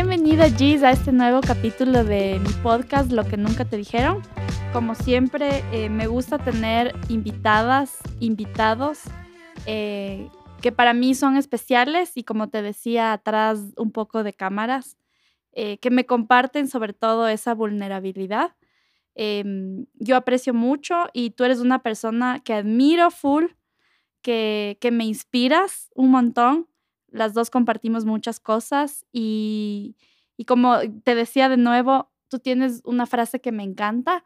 Bienvenida Giz a este nuevo capítulo de mi podcast Lo que nunca te dijeron. Como siempre, eh, me gusta tener invitadas, invitados eh, que para mí son especiales y como te decía atrás un poco de cámaras, eh, que me comparten sobre todo esa vulnerabilidad. Em, yo aprecio mucho y tú eres una persona que admiro full, que, que me inspiras un montón las dos compartimos muchas cosas y, como te decía de nuevo, tú tienes una frase que me encanta,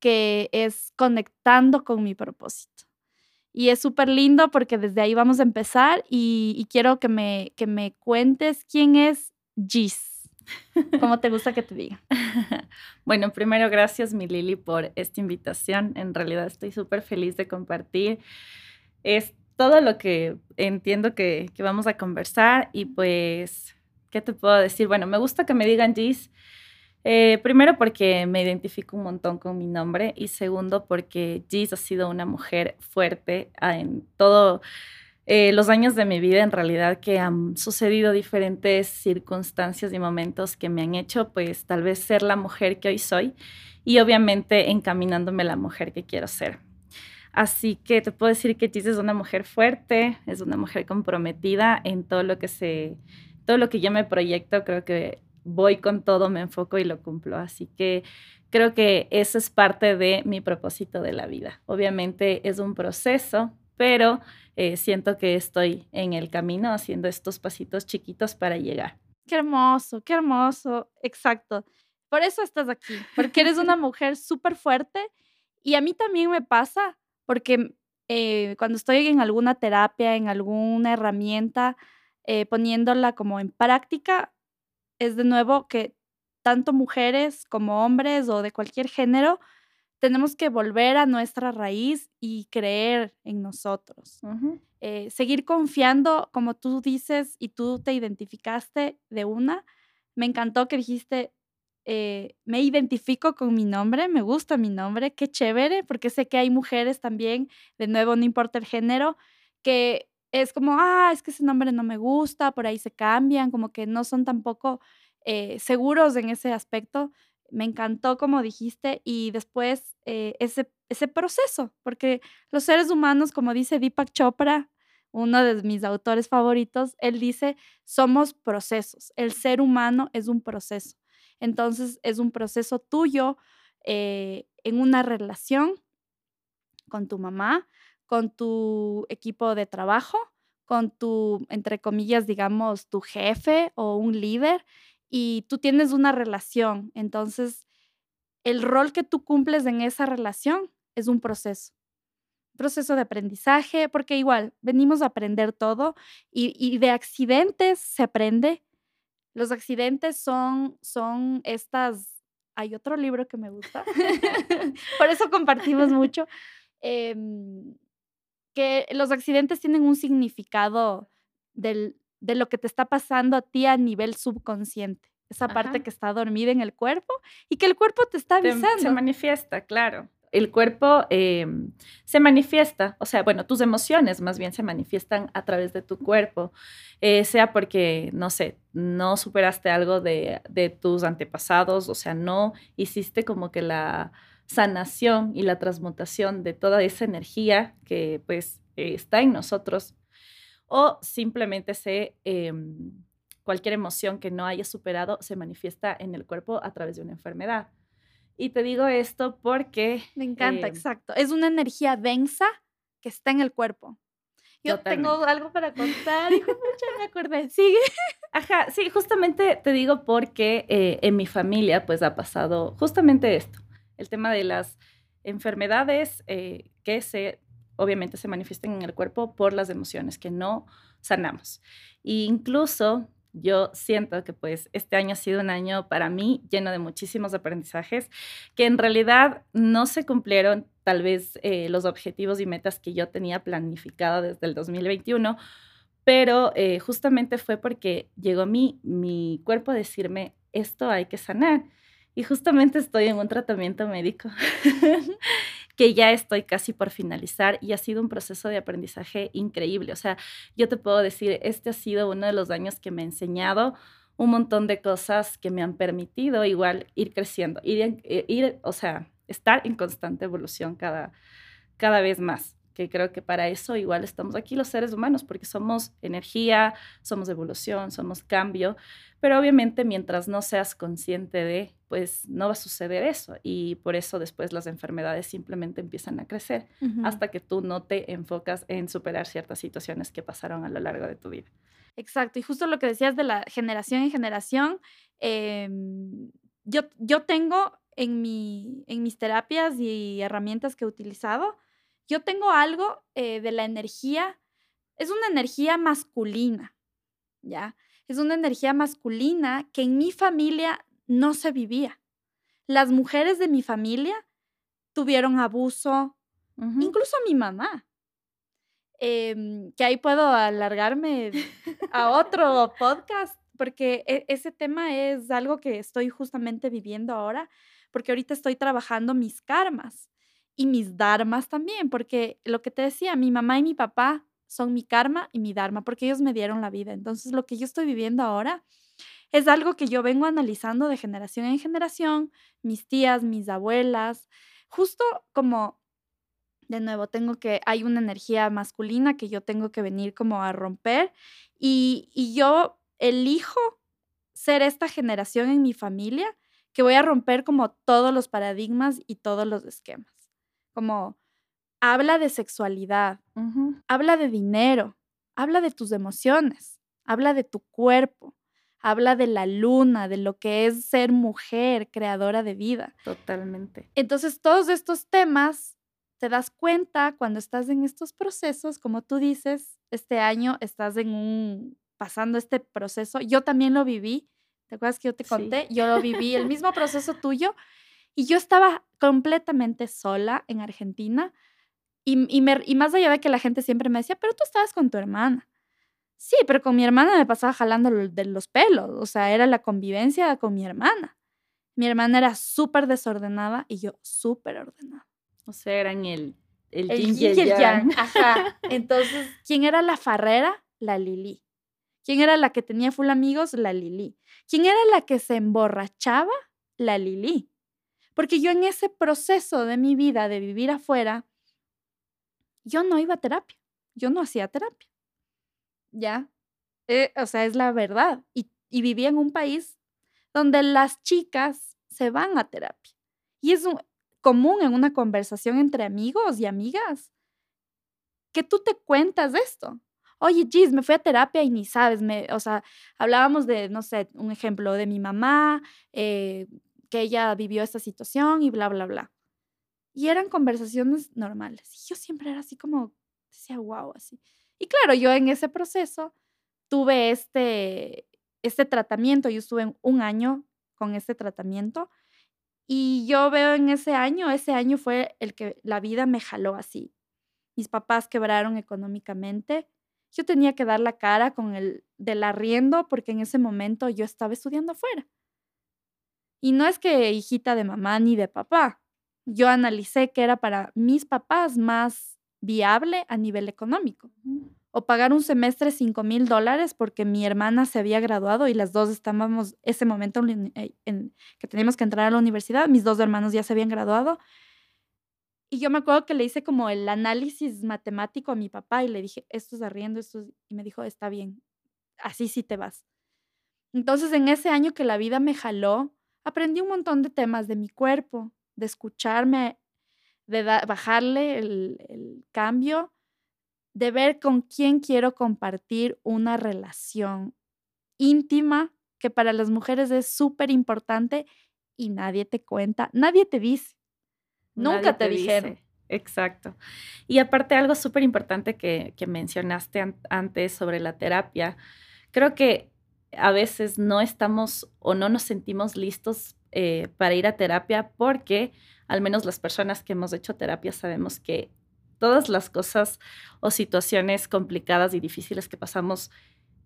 que es conectando con mi propósito. Y es súper lindo porque desde ahí vamos a empezar y, quiero que me, que me cuentes quién es Gis. ¿Cómo te gusta que te diga? bueno, primero gracias mi Lili por esta invitación. En realidad estoy súper feliz de compartir este todo lo que entiendo que, vamos a conversar y pues, ¿qué te puedo decir? Bueno, me gusta que me digan Gis. Eh, primero porque me identifico un montón con mi nombre y segundo porque Gis ha sido una mujer fuerte en todos eh, los años de mi vida, en realidad que han sucedido diferentes circunstancias y momentos que me han hecho pues tal vez ser la mujer que hoy soy y obviamente encaminándome a la mujer que quiero ser. Así que te puedo decir que Gis es una mujer fuerte, es una mujer comprometida en todo lo que se, todo lo que yo me proyecto, creo que voy con todo, me enfoco y lo cumplo. Así que creo que eso es parte de mi propósito de la vida. Obviamente es un proceso, pero eh, siento que estoy en el camino haciendo estos pasitos chiquitos para llegar. Qué hermoso, qué hermoso, exacto. Por eso estás aquí, porque eres una mujer súper fuerte y a mí también me pasa porque eh, cuando estoy en alguna terapia, en alguna herramienta, eh, poniéndola como en práctica, es de nuevo que tanto mujeres como hombres o de cualquier género, tenemos que volver a nuestra raíz y creer en nosotros. Eh, seguir confiando, como tú dices, y tú te identificaste de una. Me encantó que dijiste, eh, me identifico con mi nombre, me gusta mi nombre, qué chévere, porque sé que hay mujeres también, de nuevo, no importa el género, que es como, ah, es que ese nombre no me gusta, por ahí se cambian, como que no son tampoco eh, seguros en ese aspecto. Me encantó como dijiste y después eh, ese, ese proceso, porque los seres humanos, como dice Deepak Chopra, uno de mis autores favoritos, él dice, somos procesos, el ser humano es un proceso. Entonces es un proceso tuyo eh, en una relación con tu mamá, con tu equipo de trabajo, con tu, entre comillas, digamos, tu jefe o un líder, y tú tienes una relación. Entonces, el rol que tú cumples en esa relación es un proceso. Proceso de aprendizaje, porque igual venimos a aprender todo y, y de accidentes se aprende, los accidentes son, son estas... Hay otro libro que me gusta, por eso compartimos mucho, em, que los accidentes tienen un significado del, de lo que te está pasando a ti a nivel subconsciente esa parte que está dormida en el cuerpo y que el cuerpo te está avisando. se manifiesta, claro el cuerpo em, se manifiesta, o sea, bueno, tus emociones más bien se manifiestan a través de tu cuerpo, eh, sea porque, no sé, no superaste algo de, tus antepasados, o sea, no hiciste como que la sanación y la transmutación de toda esa energía que pues está en nosotros, o simplemente se... Em, cualquier emoción que no hayas superado se manifiesta en el cuerpo a través de una enfermedad. Y te digo esto porque... Me encanta, em exacto. Es una energía densa que está en el cuerpo. Yo tengo algo para contar, hijo, mucha me acordé. Sigue. Ajá, sí, justamente te digo porque eh, en mi familia pues ha pasado justamente esto, el tema de las enfermedades eh, que se, obviamente se manifiestan en el cuerpo por las emociones que no sanamos. E incluso yo siento que pues este año ha sido un año para mí lleno de muchísimos aprendizajes que en realidad no se cumplieron tal vez eh, los objetivos y metas que yo tenía planificado desde el 2021, pero eh, justamente fue porque llegó mi, mi cuerpo a decirme, esto hay que sanar. Y justamente estoy en un tratamiento médico que ya estoy casi por finalizar y ha sido un proceso de aprendizaje increíble. O sea, yo te puedo decir, este ha sido uno de los años que me ha enseñado un montón de cosas que me han permitido igual ir creciendo, ir, eh, ir o sea, estar en constante evolución cada, cada vez más que creo que para eso igual estamos aquí los seres humanos, porque somos energía, somos evolución, somos cambio, pero obviamente mientras no seas consciente de, pues no va a suceder eso y por eso después las enfermedades simplemente empiezan a crecer hasta que tú no te enfocas en superar ciertas situaciones que pasaron a lo largo de tu vida. Exacto, y justo lo que decías de la generación en generación, em, yo, yo tengo en, mi, en mis terapias y herramientas que he utilizado, yo tengo algo eh, de la energía, es una energía masculina, ¿ya? Es una energía masculina que en mi familia no se vivía. Las mujeres de mi familia tuvieron abuso, incluso mi mamá. Em, que ahí puedo alargarme a otro podcast, porque e, ese tema es algo que estoy justamente viviendo ahora, porque ahorita estoy trabajando mis karmas y mis dharmas también, porque lo que te decía, mi mamá y mi papá son mi karma y mi dharma, porque ellos me dieron la vida. Entonces, lo que yo estoy viviendo ahora es algo que yo vengo analizando de generación en generación, mis tías, mis abuelas, justo como, de nuevo, tengo que, hay una energía masculina que yo tengo que venir como a romper y, y yo elijo ser esta generación en mi familia que voy a romper como todos los paradigmas y todos los esquemas como habla de sexualidad, habla de dinero, habla de tus emociones, habla de tu cuerpo, habla de la luna, de lo que es ser mujer, creadora de vida. Totalmente. Entonces, todos estos temas te das cuenta cuando estás en estos procesos, como tú dices, este año estás en un pasando este proceso. Yo también lo viví. ¿Te acuerdas que yo te conté? Yo lo viví, el mismo proceso tuyo. Y yo estaba completamente sola en Argentina y, y, más allá de que la gente siempre me decía, pero tú estabas con tu hermana. Sí, pero con mi hermana me pasaba jalando de los pelos, o sea, era la convivencia con mi hermana. Mi hermana era súper desordenada y yo súper ordenada. O sea, eran el, el, el yin y el yang. Ajá. Entonces, ¿quién era la farrera? La Lili. ¿Quién era la que tenía full amigos? La Lili. ¿Quién era la que se emborrachaba? La Lili. Porque yo en ese proceso de mi vida de vivir afuera, yo no iba a terapia, yo no hacía terapia. ¿Ya? Eh, o sea, es la verdad. Y, vivía en un país donde las chicas se van a terapia. Y es común en una conversación entre amigos y amigas que tú te cuentas esto. Oye, Gis, me fui a terapia y ni sabes, me, o sea, hablábamos de, no sé, un ejemplo de mi mamá, eh, que ella vivió esta situación y bla, bla, bla. Y eran conversaciones normales. Y yo siempre era así como, decía, wow, así. Y claro, yo en ese proceso tuve este, este tratamiento, yo estuve un año con este tratamiento y yo veo en ese año, ese año fue el que la vida me jaló así. Mis papás quebraron económicamente. Yo tenía que dar la cara con el del arriendo porque en ese momento yo estaba estudiando afuera. Y no es que hijita de mamá ni de papá. Yo analicé que era para mis papás más viable a nivel económico. O pagar un semestre 5 mil dólares porque mi hermana se había graduado y las dos estábamos ese momento eh, en, que teníamos que entrar a la universidad. Mis dos hermanos ya se habían graduado. Y yo me acuerdo que le hice como el análisis matemático a mi papá y le dije, esto es arriendo, esto Y me dijo, está bien, así sí te vas. Entonces en ese año que la vida me jaló, aprendí un montón de temas de mi cuerpo, de escucharme, de bajarle el, cambio, de ver con quién quiero compartir una relación íntima, que para las mujeres es súper importante y nadie te cuenta, nadie te dice. Nunca te, dijeron. Exacto. Y aparte algo súper importante que, que mencionaste antes sobre la terapia, creo que a veces no estamos o no nos sentimos listos eh, para ir a terapia porque al menos las personas que hemos hecho terapia sabemos que todas las cosas o situaciones complicadas y difíciles que pasamos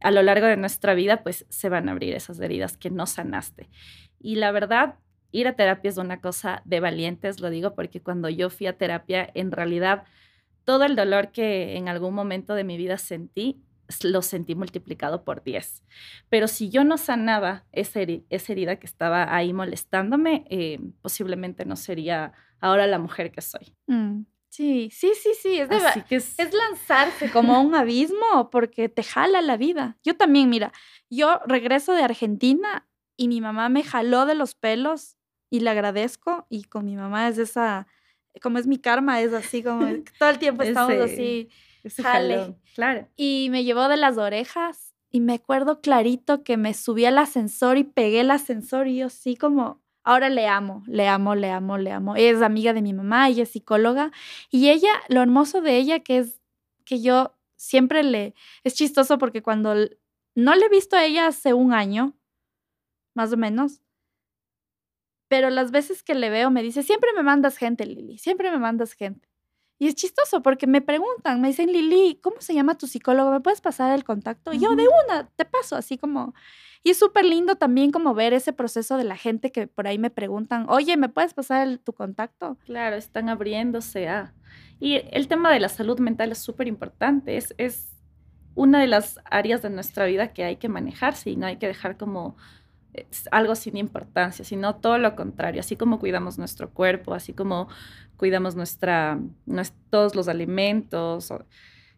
a lo largo de nuestra vida, pues se van a abrir esas heridas que no sanaste. Y la verdad, ir a terapia es una cosa de valientes, lo digo porque cuando yo fui a terapia, en realidad todo el dolor que en algún momento de mi vida sentí lo sentí multiplicado por 10. Pero si yo no sanaba esa, herida que estaba ahí molestándome, eh, posiblemente no sería ahora la mujer que soy. Mm, sí, sí, sí, sí. Es, es... es lanzarse como un abismo porque te jala la vida. Yo también, mira, yo regreso de Argentina y mi mamá me jaló de los pelos y le agradezco y con mi mamá es esa, como es mi karma, es así como todo el tiempo estamos así claro. Y me llevó de las orejas y me acuerdo clarito que me subí al ascensor y pegué el ascensor y yo sí como, ahora le amo, le amo, le amo, le amo. Ella es amiga de mi mamá, ella es psicóloga y ella, lo hermoso de ella que es que yo siempre le, es chistoso porque cuando no le he visto a ella hace un año, más o menos, pero las veces que le veo me dice, siempre me mandas gente, Lili, siempre me mandas gente. Y es chistoso porque me preguntan, me dicen, Lili, ¿cómo se llama tu psicólogo? ¿Me puedes pasar el contacto? Y yo de una, te paso, así como... Y es súper lindo también como ver ese proceso de la gente que por ahí me preguntan, oye, ¿me puedes pasar tu contacto? Claro, están abriéndose a... Y el tema de la salud mental es súper importante, es, es una de las áreas de nuestra vida que hay que manejarse y no hay que dejar como algo sin importancia, sino todo lo contrario, así como cuidamos nuestro cuerpo, así como cuidamos nuestra, todos los alimentos.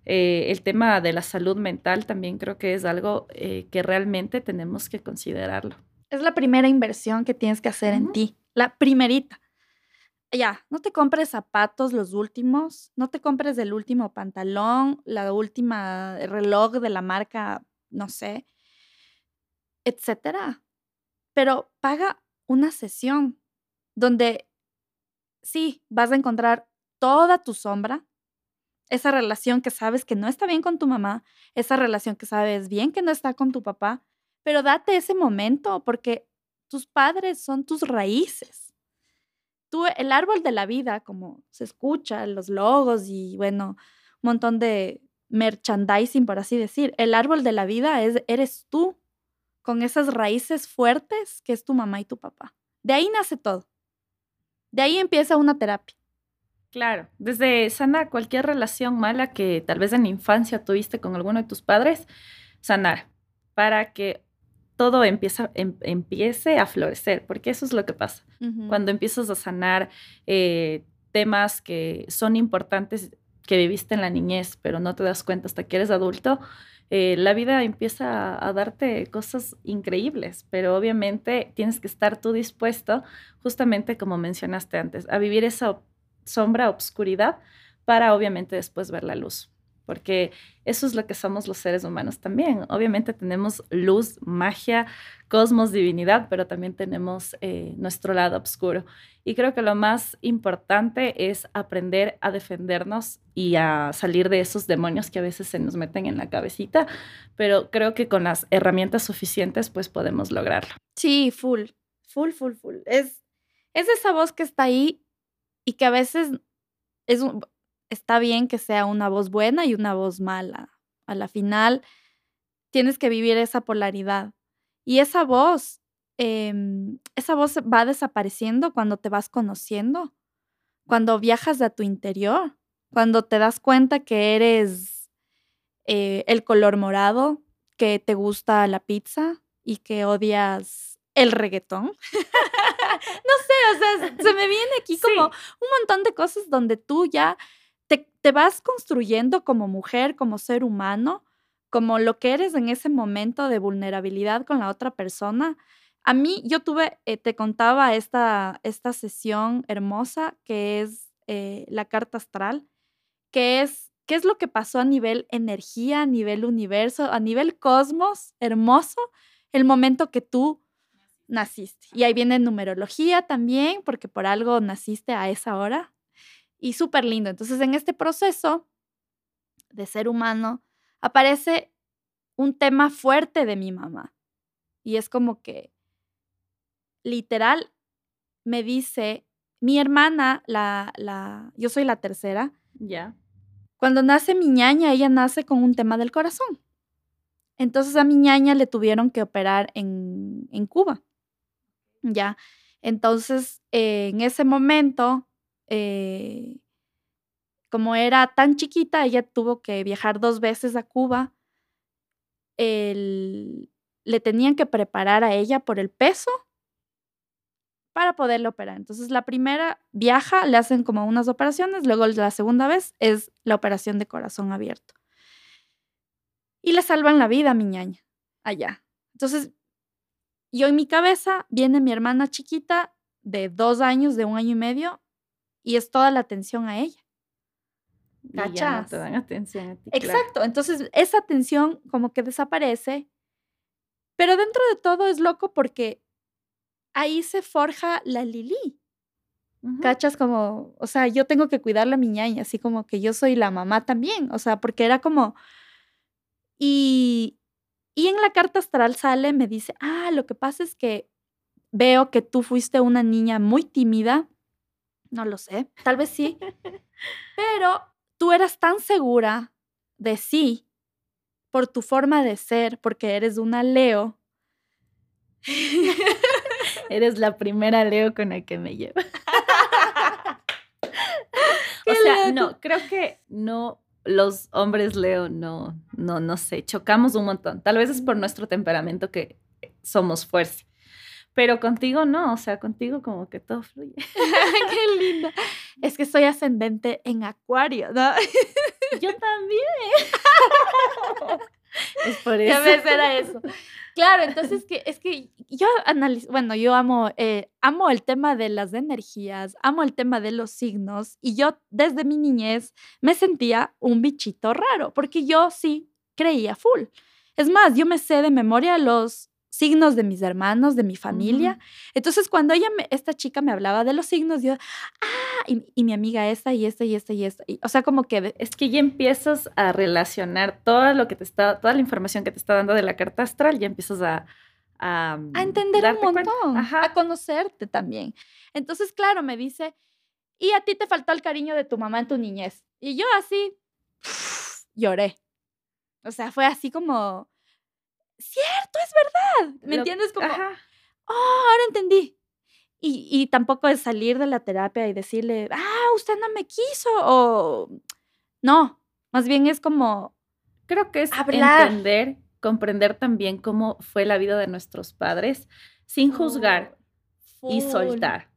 Eh, el tema de la salud mental también creo que es algo eh, que realmente tenemos que considerarlo. Es la primera inversión que tienes que hacer en ti, la primerita. Ya, no te compres zapatos los últimos, no te compres el último pantalón, la última reloj de la marca, no sé, etcétera pero paga una sesión donde sí vas a encontrar toda tu sombra, esa relación que sabes que no está bien con tu mamá, esa relación que sabes bien que no está con tu papá, pero date ese momento porque tus padres son tus raíces. Tú, el árbol de la vida, como se escucha, los logos y bueno, un montón de merchandising, por así decir, el árbol de la vida es, eres tú con esas raíces fuertes que es tu mamá y tu papá. De ahí nace todo. De ahí empieza una terapia. Claro, desde sanar cualquier relación mala que tal vez en la infancia tuviste con alguno de tus padres, sanar para que todo empieza, em, empiece a florecer, porque eso es lo que pasa. Cuando empiezas a sanar eh, temas que son importantes que viviste en la niñez, pero no te das cuenta hasta que eres adulto, eh, la vida empieza a, darte cosas increíbles, pero obviamente tienes que estar tú dispuesto, justamente como mencionaste antes, a vivir esa sombra, obscuridad, para obviamente después ver la luz porque eso es lo que somos los seres humanos también. Obviamente tenemos luz, magia, cosmos, divinidad, pero también tenemos eh, nuestro lado oscuro. Y creo que lo más importante es aprender a defendernos y a salir de esos demonios que a veces se nos meten en la cabecita, pero creo que con las herramientas suficientes pues podemos lograrlo. Sí, full, full, full, full. Es, es esa voz que está ahí y que a veces es un, está bien que sea una voz buena y una voz mala. A la final, tienes que vivir esa polaridad. Y esa voz, em, esa voz va desapareciendo cuando te vas conociendo, cuando viajas a tu interior, cuando te das cuenta que eres eh, el color morado, que te gusta la pizza y que odias el reggaetón. no sé, o sea, se me viene aquí como un montón de cosas donde tú ya te, vas construyendo como mujer, como ser humano, como lo que eres en ese momento de vulnerabilidad con la otra persona. A mí, yo tuve, eh, te contaba esta, esta sesión hermosa que es eh, la carta astral, que es qué es lo que pasó a nivel energía, a nivel universo, a nivel cosmos, hermoso, el momento que tú naciste. Y ahí viene numerología también, porque por algo naciste a esa hora, y súper lindo. Entonces, en este proceso de ser humano aparece un tema fuerte de mi mamá. Y es como que, literal, me dice, mi hermana, la, la, yo soy la tercera. Ya. Cuando nace mi ñaña, ella nace con un tema del corazón. Entonces a mi ñaña le tuvieron que operar en, en Cuba. Ya. Entonces, eh, en ese momento, eh, como era tan chiquita, ella tuvo que viajar dos veces a Cuba le tenían que preparar a ella por el peso para poderle operar. Entonces, la primera viaja, le hacen como unas operaciones, luego la segunda vez es la operación de corazón abierto. Y le salvan la vida a mi ñaña allá. Entonces, yo en mi cabeza viene mi hermana chiquita de dos años, de un año y medio, y es toda la atención a ella. ¿Cachas? no te dan atención a ti. Exacto. Entonces, esa atención como que desaparece. Pero dentro de todo es loco porque ahí se forja la Lili. ¿Cachas? Como, o sea, yo tengo que cuidar a mi ñaña, así como que yo soy la mamá también. O sea, porque era como. Y, y en la carta astral sale, me dice, ah, lo que pasa es que veo que tú fuiste una niña muy tímida. No lo sé, tal vez sí. pero tú eras tan segura de sí por tu forma de ser, porque eres una Leo. eres la primera Leo con la que me llevo. o sea, no, creo que no, los hombres Leo no, no, no sé, chocamos un montón. Tal vez es por nuestro temperamento que somos fuerza. Pero contigo no, o sea, contigo como que todo fluye. Qué linda. Es que soy ascendente en Acuario, ¿no? Yo también. es por eso. Ya ves, era eso. Claro, entonces que, es que yo analizo, bueno, yo amo, eh, amo el tema de las energías, amo el tema de los signos y yo desde mi niñez me sentía un bichito raro porque yo sí creía full. Es más, yo me sé de memoria los signos de mis hermanos, de mi familia. Entonces, cuando ella, esta chica me hablaba de los signos, yo, ah, y, mi amiga esta y esta y esta y esta. o sea, como que... Es que ya empiezas a relacionar todo lo que te está, toda la información que te está dando de la carta astral, ya empiezas a... A, mm, a entender un montón, a conocerte también. Entonces, claro, me dice, y a ti te faltó el cariño de tu mamá en tu niñez. Y yo así, lloré. O sea, fue así como cierto, es verdad. ¿Me entiendes? Como, oh, ahora entendí. Y, y, tampoco es salir de la terapia y decirle, ah, usted no me quiso, o no, más bien es como... Creo que es entender, comprender también cómo fue la vida de nuestros padres sin juzgar y soltar.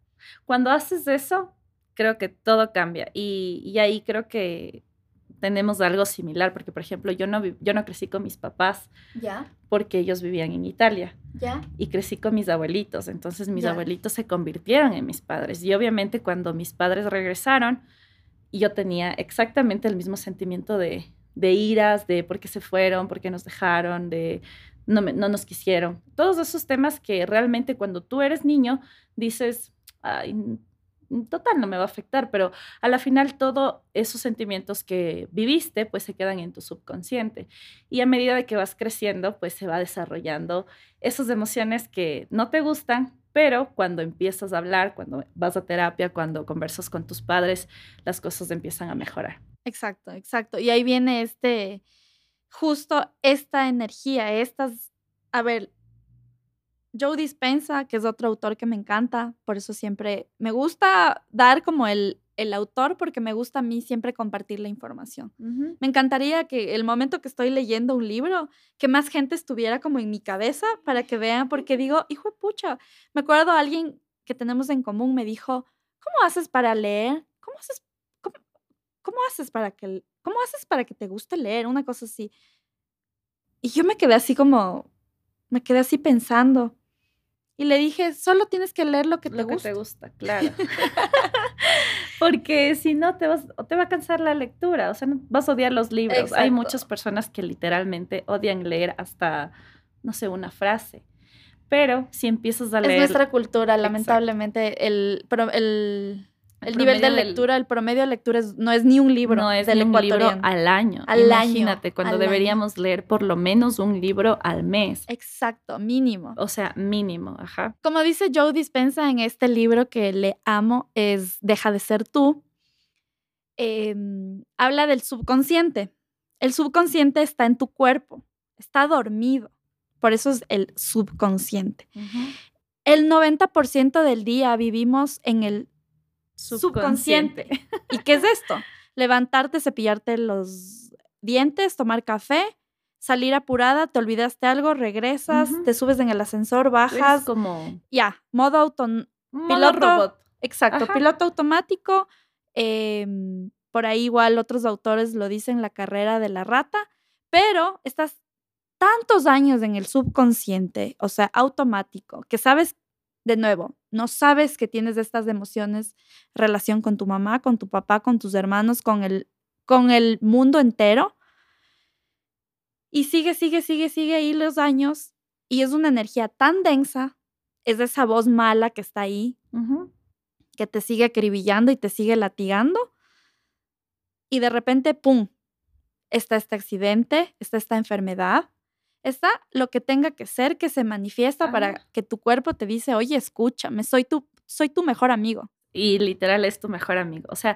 Cuando haces eso, creo que todo cambia y, y ahí creo que tenemos algo similar, porque por ejemplo yo no, yo no crecí con mis papás ¿Ya? porque ellos vivían en Italia. ¿Ya? Y crecí con mis abuelitos, entonces mis abuelitos se convirtieron en mis padres. Y obviamente cuando mis padres regresaron, yo tenía exactamente el mismo sentimiento de, de iras, de por qué se fueron, por qué nos dejaron, de no, no nos quisieron. Todos esos temas que realmente cuando tú eres niño dices, ay, total no me va a afectar, pero a la final todos esos sentimientos que viviste pues se quedan en tu subconsciente y a medida de que vas creciendo pues se va desarrollando esas emociones que no te gustan, pero cuando empiezas a hablar, cuando vas a terapia, cuando conversas con tus padres, las cosas empiezan a mejorar. Exacto, exacto. Y ahí viene este, justo esta energía, estas, a ver, Joe Dispensa, que es otro autor que me encanta, por eso siempre me gusta dar como el, el autor porque me gusta a mí siempre compartir la información. Me encantaría que el momento que estoy leyendo un libro, que más gente estuviera como en mi cabeza para que vean, porque digo, hijo de pucha, me acuerdo alguien que tenemos en común me dijo, ¿cómo haces para leer? ¿Cómo haces, cómo haces para que, cómo haces para que te guste leer? Una cosa así. Y yo me quedé así como, me quedé así pensando. Y le dije, solo tienes que leer lo que te gusta. te gusta, claro. Porque si no, te, vas, te va a cansar la lectura, o sea, vas a odiar los libros. Hay muchas personas que literalmente odian leer hasta, no sé, una frase. Pero si empiezas a leer... Es nuestra cultura, lamentablemente. El, pero el, el, nivel de lectura, el promedio de lectura no es ni un libro. No es ni un libro al año. Al Imagínate, cuando deberíamos leer por lo menos un libro al mes. Exacto, mínimo. O sea, mínimo, ajá. Como dice Joe Dispensa en este libro que le amo, es Deja de ser tú. Em, habla del subconsciente. El subconsciente está en tu cuerpo, está dormido. Por eso es el subconsciente. El 90% del día vivimos en el subconsciente. ¿Y qué es esto? Levantarte, cepillarte los dientes, tomar café, salir apurada, te olvidaste algo, regresas, te subes en el ascensor, Es bajas, como ya, modo auto, un Piloto- robot. exacto, Ajá. piloto automático. em, por ahí igual otros autores lo dicen, la carrera de la rata, pero estás tantos años en el subconsciente, o sea, automático, que sabes, de nuevo, no sabes que tienes estas emociones, relación con tu mamá, con tu papá, con tus hermanos, con el, con el mundo entero. Y sigue, sigue, sigue, sigue ahí los años y es una energía tan densa, es esa voz mala que está ahí, que te sigue acribillando y te sigue latigando. Y de repente, ¡pum! Está este accidente, está esta enfermedad, está lo que tenga que ser que se manifiesta Ajá. para que tu cuerpo te dice, oye, escúchame, soy tu, soy tu mejor amigo. y literal es tu mejor amigo. O sea,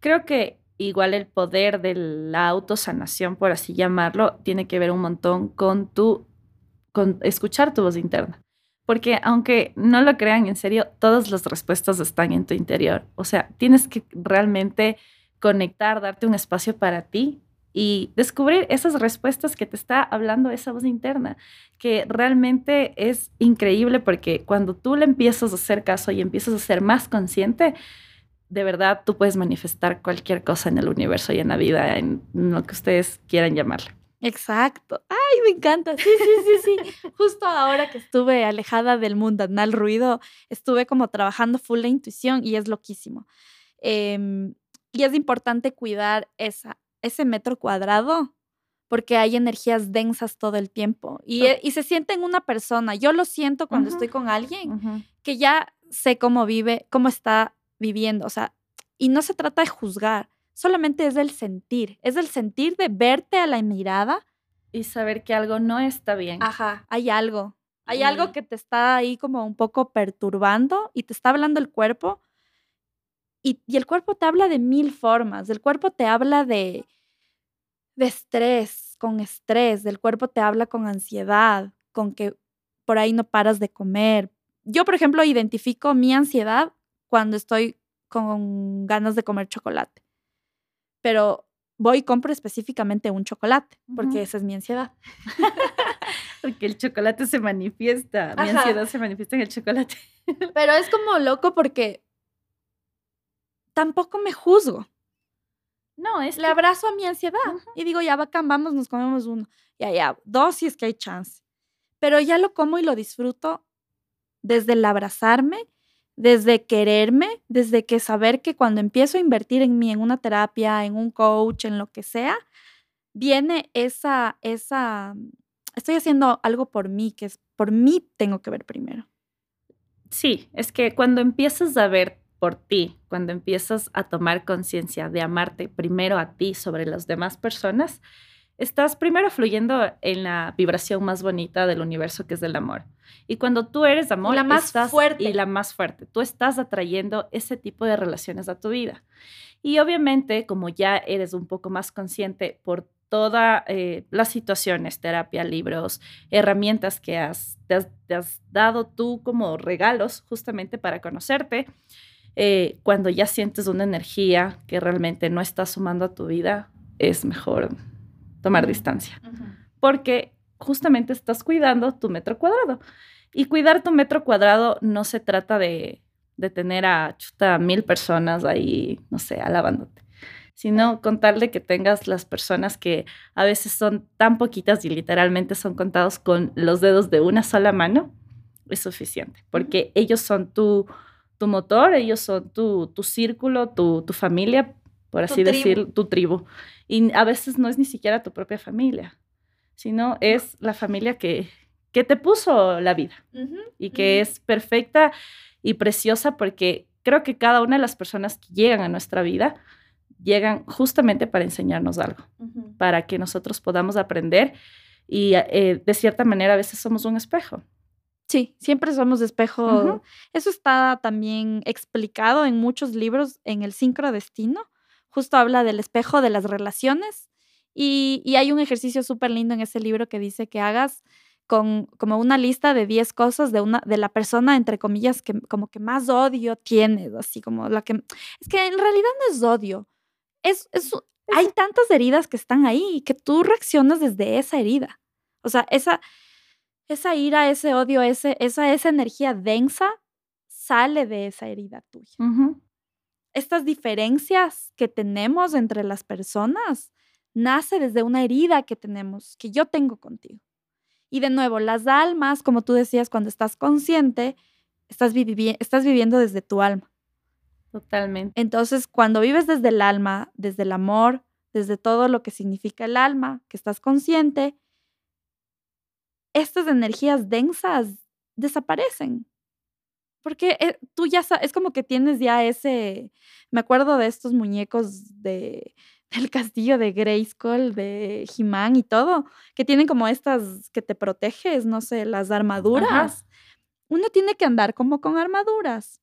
creo que igual el poder de la autosanación, por así llamarlo, tiene que ver un montón con tu, con escuchar tu voz interna. Porque aunque no lo crean en serio, todas las respuestas están en tu interior. O sea, tienes que realmente conectar, darte un espacio para ti y descubrir esas respuestas que te está hablando esa voz interna, que realmente es increíble porque cuando tú le empiezas a hacer caso y empiezas a ser más consciente, de verdad tú puedes manifestar cualquier cosa en el universo y en la vida, en lo que ustedes quieran llamarle. Exacto. Ay, me encanta. Sí, sí, sí, sí. Justo ahora que estuve alejada del mundanal ruido, estuve como trabajando full la intuición y es loquísimo. Em, y es importante cuidar esa, ese metro cuadrado porque hay energías densas todo el tiempo y, e- y se siente en una persona. Yo lo siento cuando estoy con alguien que ya sé cómo vive, cómo está viviendo, o sea, y no se trata de juzgar, solamente es el sentir, es el sentir de verte a la mirada Y saber que algo no está bien. Ajá, hay algo. Hay algo que te está ahí como un poco perturbando y te está hablando el cuerpo. Y, y el cuerpo te habla de mil formas. El cuerpo te habla de, de estrés, con estrés. El cuerpo te habla con ansiedad, con que por ahí no paras de comer. Yo, por ejemplo, identifico mi ansiedad cuando estoy con ganas de comer chocolate. Pero voy y compro específicamente un chocolate, porque esa es mi ansiedad. Porque el chocolate se manifiesta, mi Ajá. ansiedad se manifiesta en el chocolate. Pero es como loco porque tampoco me juzgo. No, es Le que- abrazo a mi ansiedad y digo, ya bacán, vamos, nos comemos uno. Ya, ya, dos si es que hay chance. Pero ya lo como y lo disfruto desde el abrazarme, desde quererme, desde que saber que cuando empiezo a invertir en mí, en una terapia, en un coach, en lo que sea, viene esa, esa, estoy haciendo algo por mí, que es por mí tengo que ver primero. Sí, es que cuando empiezas a ver por ti, cuando empiezas a tomar conciencia de amarte primero a ti sobre las demás personas, estás primero fluyendo en la vibración más bonita del universo que es el amor. Y cuando tú eres amor, la más estás- fuerte. y la más fuerte, tú estás atrayendo ese tipo de relaciones a tu vida. Y obviamente, como ya eres un poco más consciente por todas las situaciones, terapia, libros, herramientas que has, te, has, te has dado tú como regalos justamente para conocerte, eh, cuando ya sientes una energía que realmente no está sumando a tu vida, es mejor tomar distancia. Porque justamente estás cuidando tu metro cuadrado. Y cuidar tu metro cuadrado no se trata de, de tener a chuta, mil personas ahí, no sé, alabándote, sino contarle que tengas las personas que a veces son tan poquitas y literalmente son contados con los dedos de una sola mano, es suficiente, porque ellos son tu, tu motor, ellos son tu, tu círculo, tu, tu familia, por así decir, tu tribu. Y a veces no es ni siquiera tu propia familia, sino es la familia que, que te puso la vida y que es perfecta y preciosa porque creo que cada una de las personas que llegan a nuestra vida llegan justamente para enseñarnos algo, para que nosotros podamos aprender y eh, de cierta manera a veces somos un espejo. Sí, siempre somos espejo. Eso está también explicado en muchos libros en el sincrodestino. Justo habla del espejo de las relaciones y, y hay un ejercicio súper lindo en ese libro que dice que hagas con como una lista de 10 cosas de una de la persona entre comillas que como que más odio tienes, así como la que es que en realidad no es odio. es, hay tantas heridas que están ahí que tú reaccionas desde esa herida. O sea, esa, esa ira, ese odio, ese, esa, esa energía densa sale de esa herida tuya. Estas diferencias que tenemos entre las personas nace desde una herida que tenemos, que yo tengo contigo. Y de nuevo, las almas, como tú decías, cuando estás consciente, estás, estás viviendo desde tu alma. Totalmente. Entonces, cuando vives desde el alma, desde el amor, desde todo lo que significa el alma, que estás consciente, estas energías densas desaparecen. Porque eh, tú ya sabes, es como que tienes ya ese, me acuerdo de estos muñecos de, del castillo de Grayskull, de he y todo, que tienen como estas que te proteges, no sé, las armaduras. Uno tiene que andar como con armaduras,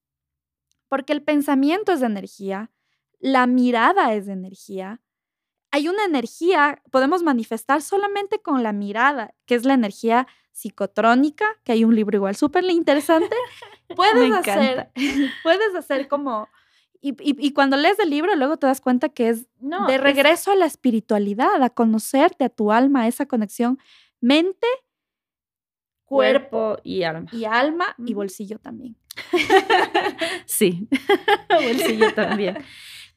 porque el pensamiento es energía, la mirada es energía, hay una energía, podemos manifestar solamente con la mirada, que es la energía psicotrónica, que hay un libro igual súper interesante. Puedes hacer, puedes hacer como, y, cuando lees el libro, luego te das cuenta que es de regreso a la espiritualidad, a conocerte, a tu alma, a esa conexión mente, cuerpo, y alma. Y alma y bolsillo también. sí, bolsillo también.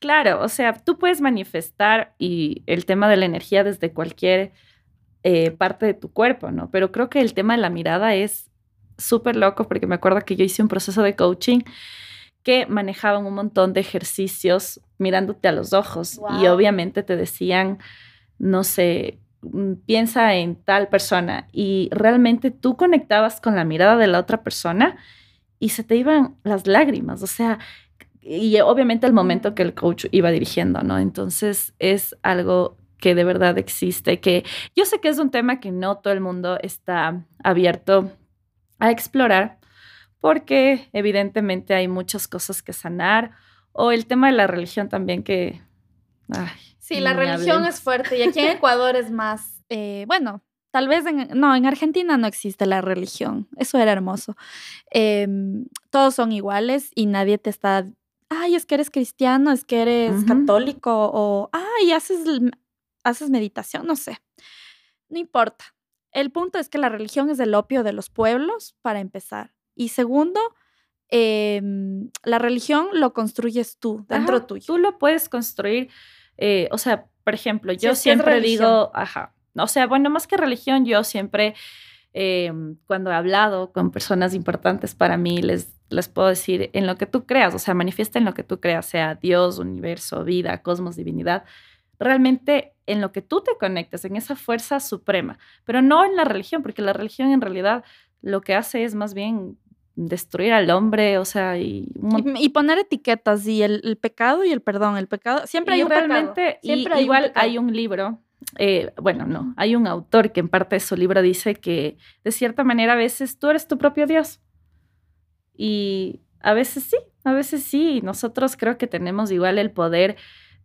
Claro, o sea, tú puedes manifestar y el tema de la energía desde cualquier eh, parte de tu cuerpo, ¿no? Pero creo que el tema de la mirada es súper loco porque me acuerdo que yo hice un proceso de coaching que manejaban un montón de ejercicios mirándote a los ojos y obviamente te decían, no sé, mm, piensa en tal persona y realmente tú conectabas con la mirada de la otra persona y se te iban las lágrimas, o sea, y obviamente el momento que el coach iba dirigiendo, ¿no? Entonces es algo que de verdad existe, que yo sé que es un tema que no todo el mundo está abierto a explorar, porque evidentemente hay muchas cosas que sanar, o el tema de la religión también que... sí, la religión es fuerte y aquí en Ecuador es más, eh, bueno, tal vez en, no, en Argentina no existe la religión, eso era hermoso. Em, todos son iguales y nadie te está ay, es que eres cristiano, es que eres católico o, ay, haces, haces meditación, no sé. No importa. El punto es que la religión es el opio de los pueblos, para empezar. Y segundo, em, la religión lo construyes tú, dentro tuyo. Tú lo puedes construir, eh, o sea, por ejemplo, yo siempre digo, ajá, o sea, bueno, más que religión, yo siempre Em, cuando he hablado con personas importantes para mí, les, les puedo decir en lo que tú creas, o sea, manifiesta en lo que tú creas, sea Dios, universo, vida, cosmos, divinidad, realmente en lo que tú te conectes, en esa fuerza suprema, pero no en la religión, porque la religión en realidad lo que hace es más bien destruir al hombre, o sea, y, y, poner etiquetas y el, pecado y el perdón, el pecado, siempre hay un realmente, Siempre igual hay un libro eh, bueno, no, hay un autor que en parte de su libro dice que de cierta manera a veces tú eres tu propio Dios. Y a veces sí, a veces sí. Nosotros creo que tenemos igual el poder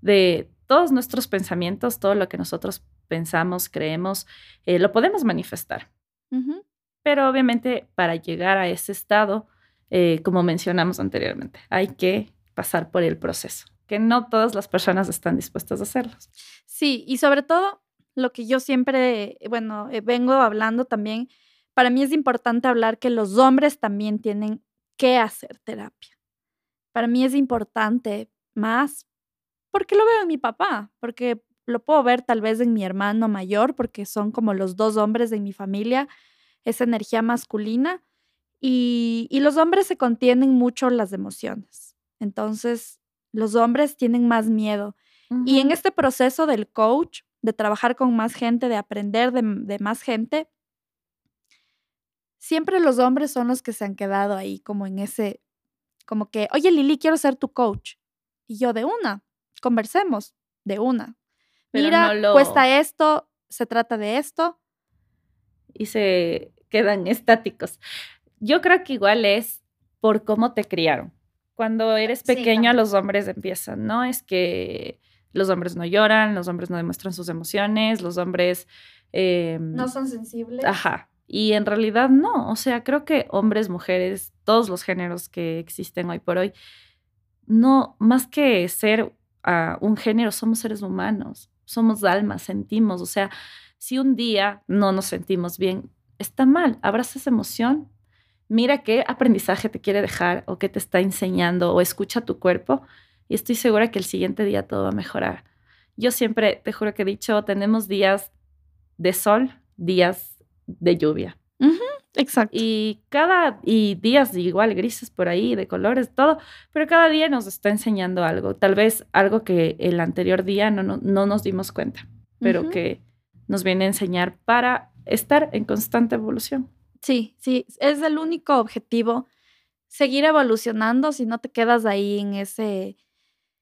de todos nuestros pensamientos, todo lo que nosotros pensamos, creemos, eh, lo podemos manifestar. Pero obviamente para llegar a ese estado, eh, como mencionamos anteriormente, hay que pasar por el proceso que no todas las personas están dispuestas a hacerlo. Sí, y sobre todo lo que yo siempre, bueno, eh, vengo hablando también, para mí es importante hablar que los hombres también tienen que hacer terapia. Para mí es importante más porque lo veo en mi papá, porque lo puedo ver tal vez en mi hermano mayor, porque son como los dos hombres de mi familia, esa energía masculina, y, y los hombres se contienen mucho las emociones. Entonces, los hombres tienen más miedo. Y en este proceso del coach, de trabajar con más gente, de aprender de, más gente, siempre los hombres son los que se han quedado ahí como en ese, como que, oye Lili, quiero ser tu coach. Y yo de una, conversemos, de una. Mira, cuesta esto, se trata de esto. Y se quedan estáticos. Yo creo que igual es por cómo te criaron. Cuando eres pequeño, los hombres empiezan, ¿no? Es que los hombres no lloran, los hombres no demuestran sus emociones, los hombres... Em, no son sensibles. Ajá. Y en realidad no, o sea, creo que hombres, mujeres, todos los géneros que existen hoy por hoy, no, más que ser a un género, somos seres humanos, somos almas, sentimos, o sea, si un día no nos sentimos bien, está mal, abraza esa emoción, mira qué aprendizaje te quiere dejar o qué te está enseñando o escucha tu cuerpo y estoy segura que el siguiente día todo va a mejorar. Yo siempre, te juro que he dicho, tenemos días de sol, días de lluvia. exacto. Y cada, y días igual grises por ahí, de colores, todo, pero cada día nos está enseñando algo, tal vez algo que el anterior día no, no, nos dimos cuenta, pero que nos viene a enseñar para estar en constante evolución. Sí, sí, es el único objetivo, seguir evolucionando si no te quedas ahí en ese...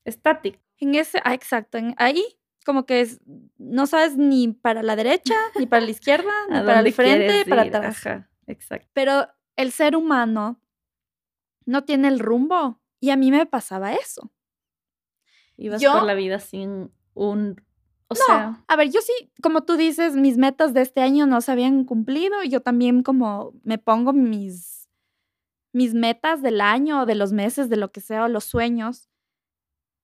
Estático. En ese, ah, exacto, en, ahí como que es, no sabes ni para la derecha, ni para la izquierda, ni para el frente, para atrás. exacto. Pero el ser humano no tiene el rumbo y a mí me pasaba eso. Ibas por la vida sin un o no, sea, a ver, yo sí, como tú dices, mis metas de este año no se habían cumplido. Yo también como me pongo mis, mis metas del año, de los meses, de lo que sea, o los sueños.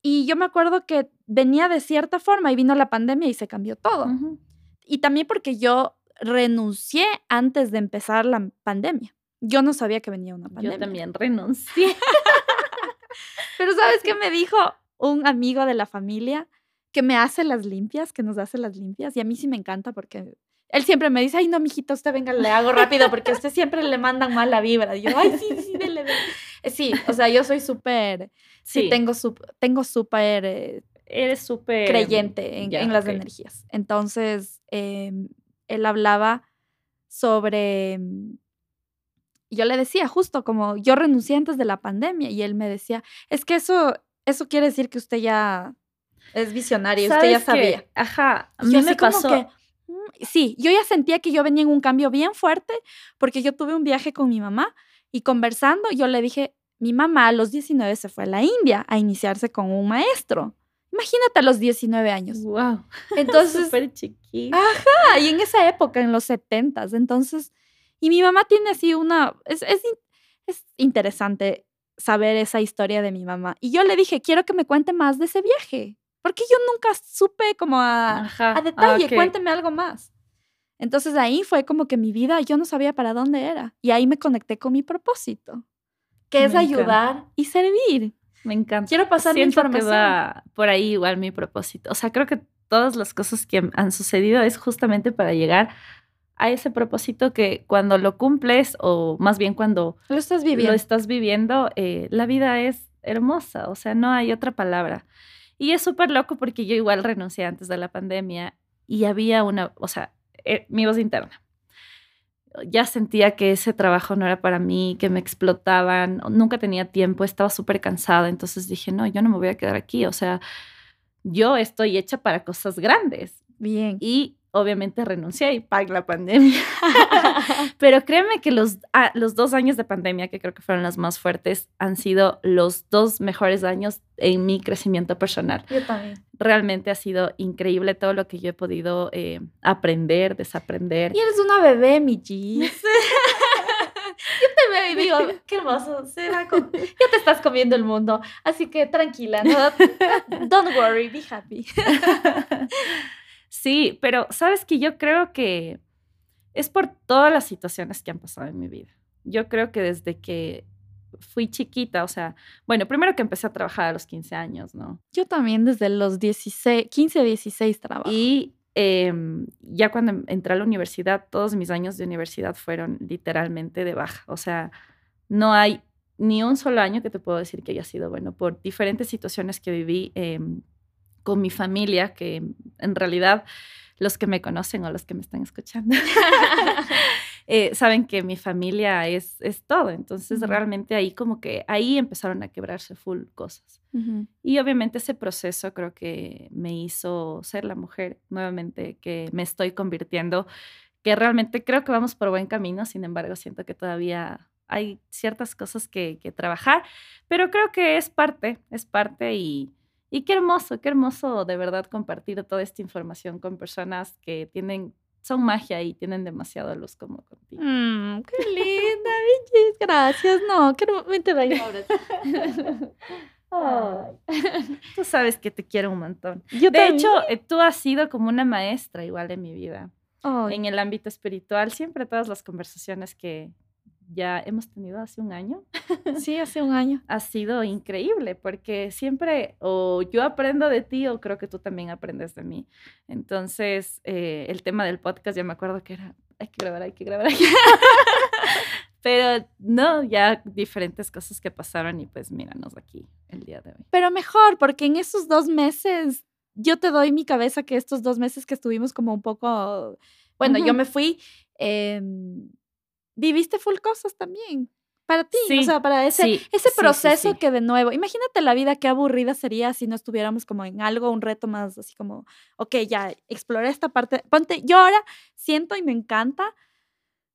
Y yo me acuerdo que venía de cierta forma y vino la pandemia y se cambió todo. Y también porque yo renuncié antes de empezar la pandemia. Yo no sabía que venía una pandemia. Yo también renuncié. Pero ¿sabes qué me dijo un amigo de la familia? Que me hace las limpias, que nos hace las limpias. Y a mí sí me encanta porque él siempre me dice, ay, no, mijito, usted venga, le hago rápido porque a usted siempre le mandan mala vibra. Y yo, ay, sí, sí, dele, dele. Eh, sí, o sea, yo soy súper, sí. tengo tengo súper... Eh, Eres súper... Creyente en, las energías. Entonces, em, él hablaba sobre... Yo le decía, justo como yo renuncié antes de la pandemia y él me decía, es que eso, eso quiere decir que usted ya es visionario, usted ya sabía. ajá, a mí me pasó. que, mm, sí, yo ya sentía que yo venía en un cambio bien fuerte porque yo tuve un viaje con mi mamá y conversando yo le dije, mi mamá a los 19 se fue a la India a iniciarse con un maestro. Imagínate a los 19 años. Wow. Entonces. Súper chiquita. Ajá, y en esa época, en los 70 entonces. Y mi mamá tiene así una. Es, es, es, interesante saber esa historia de mi mamá. Y yo le dije, quiero que me cuente más de ese viaje. Porque yo nunca supe como a, a detalle, cuénteme algo más. Entonces ahí fue como que mi vida, yo no sabía para dónde era. Y ahí me conecté con mi propósito, que es ayudar y servir. Me encanta. Quiero pasar Siento mi información. Que va por ahí igual mi propósito. O sea, creo que todas las cosas que han sucedido es justamente para llegar a ese propósito que cuando lo cumples o más bien cuando lo estás viviendo, lo estás viviendo eh, la vida es hermosa. O sea, no hay otra palabra. Y es súper loco porque yo igual renuncié antes de la pandemia y había una, o sea, eh, mi voz interna. Ya sentía que ese trabajo no era para mí, que me explotaban, nunca tenía tiempo, estaba súper cansada, entonces dije, no, yo no me voy a quedar aquí, o sea, yo estoy hecha para cosas grandes. Bien. Y obviamente renuncié y pagué la pandemia. Pero créeme que los, ah, los dos años de pandemia, que creo que fueron los más fuertes, han sido los dos mejores años en mi crecimiento personal. Yo también. Realmente ha sido increíble todo lo que yo he podido eh, aprender, desaprender. Y eres una bebé, mi Gis. yo te veo y digo, qué hermoso, ya te estás comiendo el mundo, así que tranquila, no, don't worry, be happy. Sí, pero sabes que yo creo que es por todas las situaciones que han pasado en mi vida. Yo creo que desde que fui chiquita, o sea, bueno, primero que empecé a trabajar a los 15 años, ¿no? Yo también desde los 16, 15, 16 trabajo. Y em, ya cuando entré a la universidad, todos mis años de universidad fueron literalmente de baja. O sea, no hay ni un solo año que te puedo decir que haya sido bueno por diferentes situaciones que viví. Eh, con mi familia, que en realidad los que me conocen o los que me están escuchando eh, saben que mi familia es, es todo. Entonces, realmente ahí como que ahí empezaron a quebrarse full cosas. Y obviamente ese proceso creo que me hizo ser la mujer nuevamente que me estoy convirtiendo, que realmente creo que vamos por buen camino, sin embargo, siento que todavía hay ciertas cosas que, que trabajar, pero creo que es parte, es parte y y qué hermoso, qué hermoso de verdad compartir toda esta información con personas que tienen, son magia y tienen demasiado luz como contigo. Mm, qué linda, Gracias. No, que no me te vayas ahora. Tú sabes que te quiero un montón. Yo de también. hecho, eh, tú has sido como una maestra igual en mi vida. En el ámbito espiritual, siempre todas las conversaciones que ya hemos tenido hace un año, sí, hace un año. ha sido increíble porque siempre o yo aprendo de ti o creo que tú también aprendes de mí. Entonces, eh, el tema del podcast ya me acuerdo que era, hay que grabar, hay que grabar. hay que-". Pero no, ya diferentes cosas que pasaron y pues míranos aquí el día de hoy. Pero mejor, porque en esos dos meses, yo te doy mi cabeza que estos dos meses que estuvimos como un poco, bueno, yo Ujú. me fui, em, viviste full cosas también. Para ti, o Sí, sea, para ese, sí, ese proceso sí. que de nuevo, imagínate la vida qué aburrida sería si no estuviéramos como en algo, un reto más así como, ok, ya exploré esta parte. Ponte, yo ahora siento y me encanta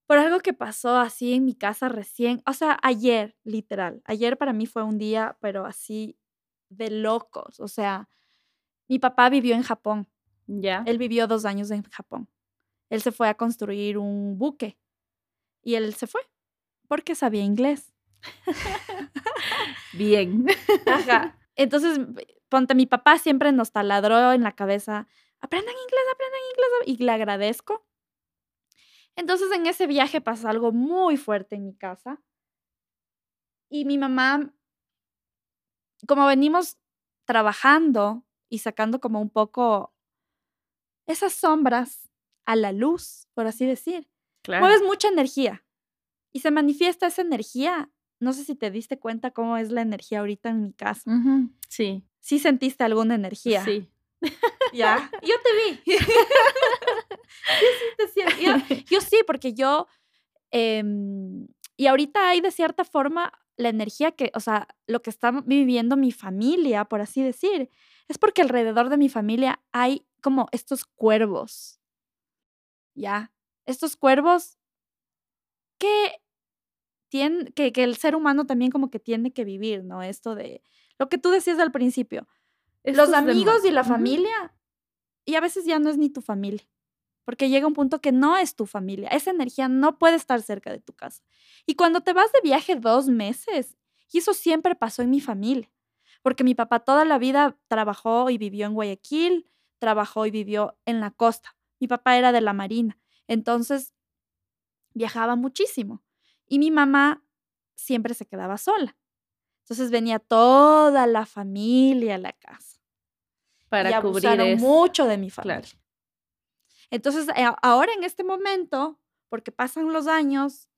por algo que pasó así en mi casa recién, o sea, ayer, literal. Ayer para mí fue un día, pero así de locos. O sea, mi papá vivió en Japón. Ya. Él vivió dos años en Japón. Él se fue a construir un buque y él se fue porque sabía inglés. Bien. Ajá. Entonces, ponte, mi papá siempre nos taladró en la cabeza, aprendan inglés, aprendan inglés, y le agradezco. Entonces, en ese viaje pasó algo muy fuerte en mi casa. Y mi mamá, como venimos trabajando y sacando como un poco esas sombras a la luz, por así decir, Claro. mueves mucha energía y se manifiesta esa energía. No sé si te diste cuenta cómo es la energía ahorita en mi casa. Sí, ¿Sí sentiste alguna energía? sí. Ya. Yo te vi. Yo, yo sí, porque yo. em, y ahorita hay de cierta forma la energía que, o sea, lo que está viviendo mi familia, por así decir, es porque alrededor de mi familia hay como estos cuervos. Ya. Estos cuervos que tienen, que, que el ser humano también como que tiene que vivir, ¿no? Esto de lo que tú decías al principio los amigos y la familia. Y a veces ya no es ni tu familia. Porque llega un punto que no es tu familia. Esa energía no puede estar cerca de tu casa. Y cuando te vas de viaje dos meses, y eso siempre pasó en mi familia, porque mi papá toda la vida trabajó y vivió en Guayaquil, trabajó y vivió en la costa. Mi papá era de la Marina. Entonces, viajaba muchísimo. Y mi mamá siempre se quedaba sola. Entonces venía toda la familia a la casa para y cubrir eso. mucho de mi familia. Claro. Entonces, eh, ahora en este momento, porque pasan los años,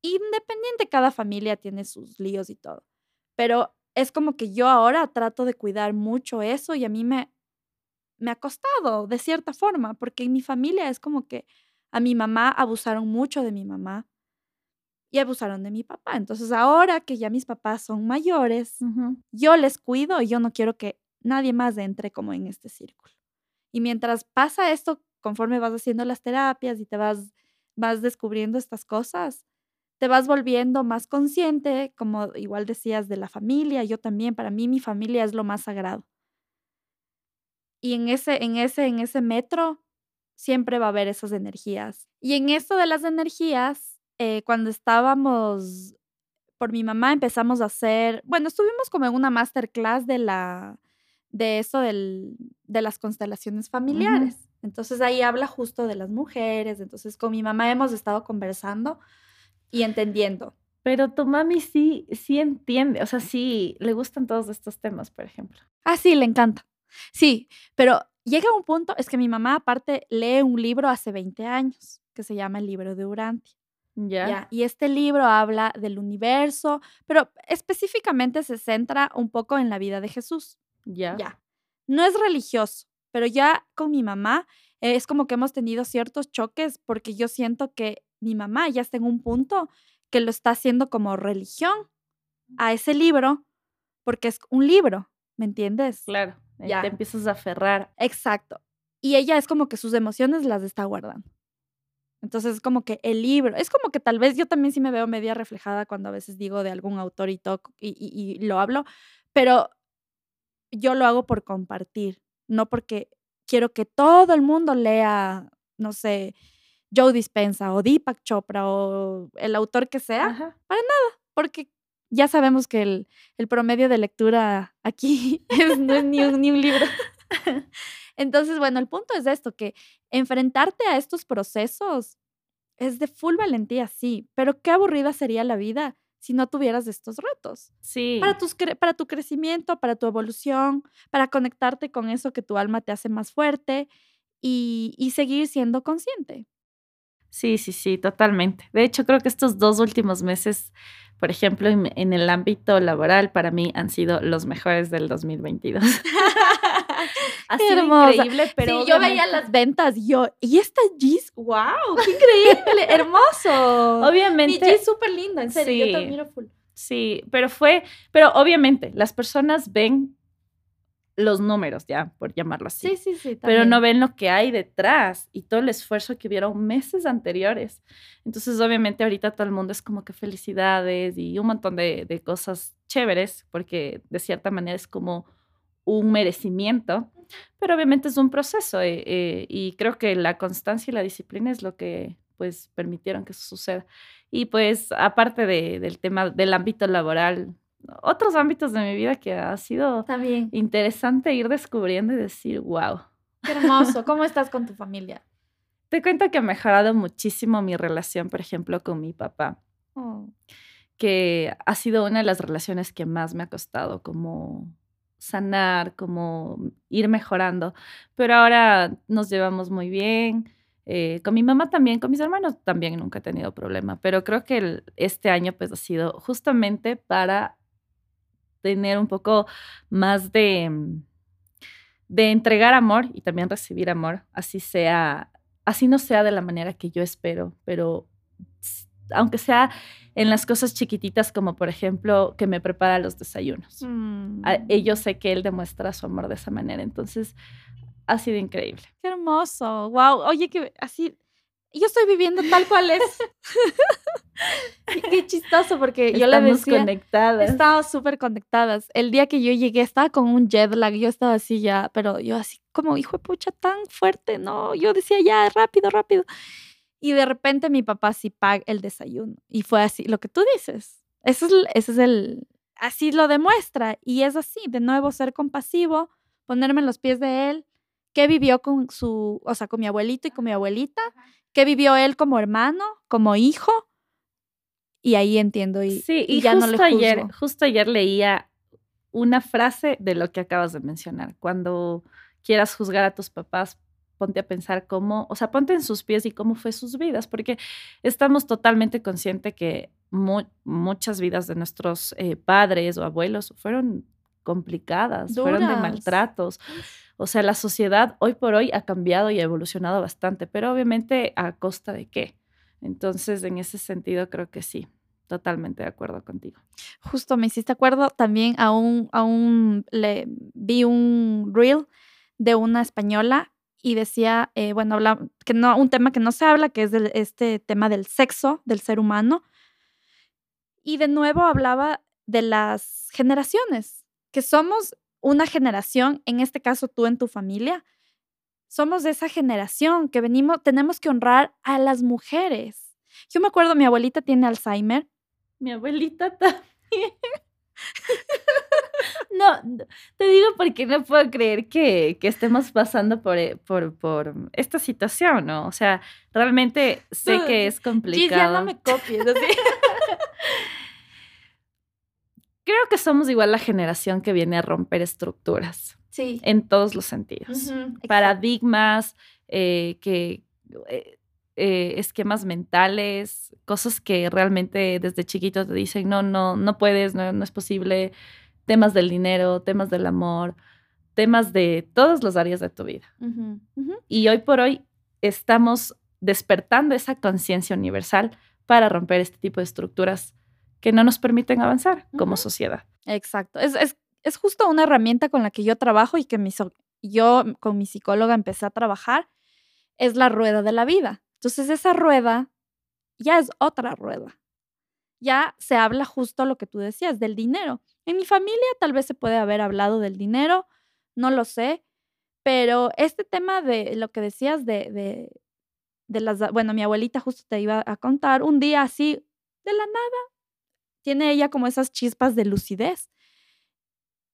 independiente, cada familia tiene sus líos y todo, pero es como que yo ahora trato de cuidar mucho eso y a mí me, me ha costado de cierta forma, porque en mi familia es como que a mi mamá abusaron mucho de mi mamá y abusaron de mi papá. Entonces, ahora que ya mis papás son mayores, yo les cuido y yo no quiero que nadie más entre como en este círculo. Y mientras pasa esto, conforme vas haciendo las terapias y te vas, vas descubriendo estas cosas, te vas volviendo más consciente, como igual decías, de la familia. Yo también, para mí mi familia es lo más sagrado. Y en ese, en ese, en ese metro siempre va a haber esas energías. Y en esto de las energías, eh, cuando estábamos por mi mamá empezamos a hacer, bueno, estuvimos como en una masterclass de la de eso del, de las constelaciones familiares. Entonces ahí habla justo de las mujeres. Entonces con mi mamá hemos estado conversando y entendiendo. Pero tu mami sí, sí entiende, o sea, sí le gustan todos estos temas, por ejemplo. Ah, sí, le encanta. Sí, pero llega un punto, es que mi mamá aparte lee un libro hace 20 años que se llama El libro de Urantia. Y este libro habla del universo, pero específicamente se centra un poco en la vida de Jesús. Ya. Ya. No es religioso, pero ya con mi mamá eh, es como que hemos tenido ciertos choques porque yo siento que mi mamá ya está en un punto que lo está haciendo como religión a ese libro porque es un libro, ¿me entiendes? Claro. Ahí Ya. Te empiezas a aferrar. Exacto. Y ella es como que sus emociones las está guardando. Entonces es como que el libro, es como que tal vez yo también sí me veo media reflejada cuando a veces digo de algún autor y, toco, y, y- y lo hablo, pero yo lo hago por compartir, no porque quiero que todo el mundo lea, no sé, Joe Dispensa o Deepak Chopra o el autor que sea, Ajá. porque ya sabemos que el, el promedio de lectura aquí es, no es ni un, ni un libro. Entonces, bueno, el punto es esto, que enfrentarte a estos procesos es de full valentía, sí, pero qué aburrida sería la vida si no tuvieras estos retos. Sí. Para, tus, para tu crecimiento, para tu evolución, para conectarte con eso que tu alma te hace más fuerte y, y seguir siendo consciente. Sí, sí, sí, totalmente. De hecho, creo que estos dos últimos meses, por ejemplo, en, en el ámbito laboral, para mí han sido los mejores del 2022. ha sido increíble, pero sí, yo veía las ventas y yo, ¿y esta Gis? ¡Wow! ¡Qué increíble! ¡Hermoso! Obviamente. Mi Gis súper linda, en serio, sí, yo admiro full. Sí, pero fue, pero obviamente las personas ven los números, ya, por llamarlo así. Sí, sí, sí. También. Pero no ven lo que hay detrás y todo el esfuerzo que hubieron meses anteriores. Entonces, obviamente, ahorita todo el mundo es como que felicidades y un montón de, de cosas chéveres, porque de cierta manera es como un merecimiento, pero obviamente es un proceso eh, eh, y creo que la constancia y la disciplina es lo que pues permitieron que eso suceda. Y pues aparte de, del tema del ámbito laboral, otros ámbitos de mi vida que ha sido También. interesante ir descubriendo y decir, wow. Qué hermoso. ¿Cómo estás con tu familia? Te cuento que ha mejorado muchísimo mi relación, por ejemplo, con mi papá, Oh, que ha sido una de las relaciones que más me ha costado como sanar, como ir mejorando. Pero ahora nos llevamos muy bien. Eh, con mi mamá también, con mis hermanos también nunca he tenido problema, pero creo que el- este año pues ha sido justamente para tener un poco más de, mm, de entregar amor y también recibir amor, así sea, así no sea de la manera que yo espero, pero aunque sea en las cosas chiquititas como por ejemplo que me prepara los desayunos. mm, A- eh, yo sé que él demuestra su amor de esa manera, entonces ha sido increíble. Qué hermoso. Wow. Oye, que así. Yo estoy viviendo tal cual es. qué, qué chistoso, porque yo Estamos decía. conectadas. Estábamos súper conectadas. El día que yo llegué estaba con un jet lag, yo estaba así ya, pero yo así como, hijo de pucha, tan fuerte, no, yo decía ya, rápido, rápido. Y de repente mi papá sí paga el desayuno. Y fue así, lo que tú dices. Ese es, el- ese es el, así lo demuestra. Y es así, de nuevo, ser compasivo, ponerme en los pies de él. ¿Qué vivió con su, o sea, con mi abuelito y con mi abuelita? ¿Qué vivió él como hermano, como hijo? Y ahí entiendo y, Sí, y y, ya no le justo ayer, juzgo. justo ayer leía una frase de lo que acabas de mencionar. Cuando quieras juzgar a tus papás, ponte a pensar cómo, o sea, ponte en sus pies y cómo fue sus vidas, porque estamos totalmente conscientes que mu- muchas vidas de nuestros eh, padres o abuelos fueron complicadas, fueron de maltratos. O sea, la sociedad hoy por hoy ha cambiado y ha evolucionado bastante, pero obviamente a costa de qué. Entonces, en ese sentido, creo que sí, totalmente de acuerdo contigo. Justo me hiciste acuerdo también a un, le vi un reel de una española y decía, eh, bueno, habla, que no, un tema que no se habla, que es este tema del sexo del ser humano. Y de nuevo hablaba de las generaciones, que somos una generación, en este caso tú en tu familia, somos de esa generación que venimos, tenemos que honrar a las mujeres. Yo me acuerdo, mi abuelita tiene Alzheimer Mi abuelita también. No, te digo porque no puedo creer que, que estemos pasando por, eh, por, por esta situación, ¿no? O sea, realmente sé que es complicado. ya no me copies. así. Creo que somos igual la generación que viene a romper estructuras Sí. en todos los sentidos. Paradigmas, eh, que, eh, eh, esquemas mentales, cosas que realmente desde chiquito te dicen, no, no, no puedes, no, no es posible, temas del dinero, temas del amor, temas de todas las áreas de tu vida. Y hoy por hoy estamos despertando esa conciencia universal para romper este tipo de estructuras que no nos permiten avanzar como sociedad. Exacto. Es, es, es justo una herramienta con la que yo trabajo y que mi so- yo con mi psicóloga empecé a trabajar. Es la rueda de la vida. Entonces esa rueda ya es otra rueda. Ya se habla justo lo que tú decías, del dinero. En mi familia tal vez se puede haber hablado del dinero, no lo sé, pero este tema de lo que decías de, de, de las, bueno, mi abuelita justo te iba a contar, un día así, de la nada, tiene ella como esas chispas de lucidez.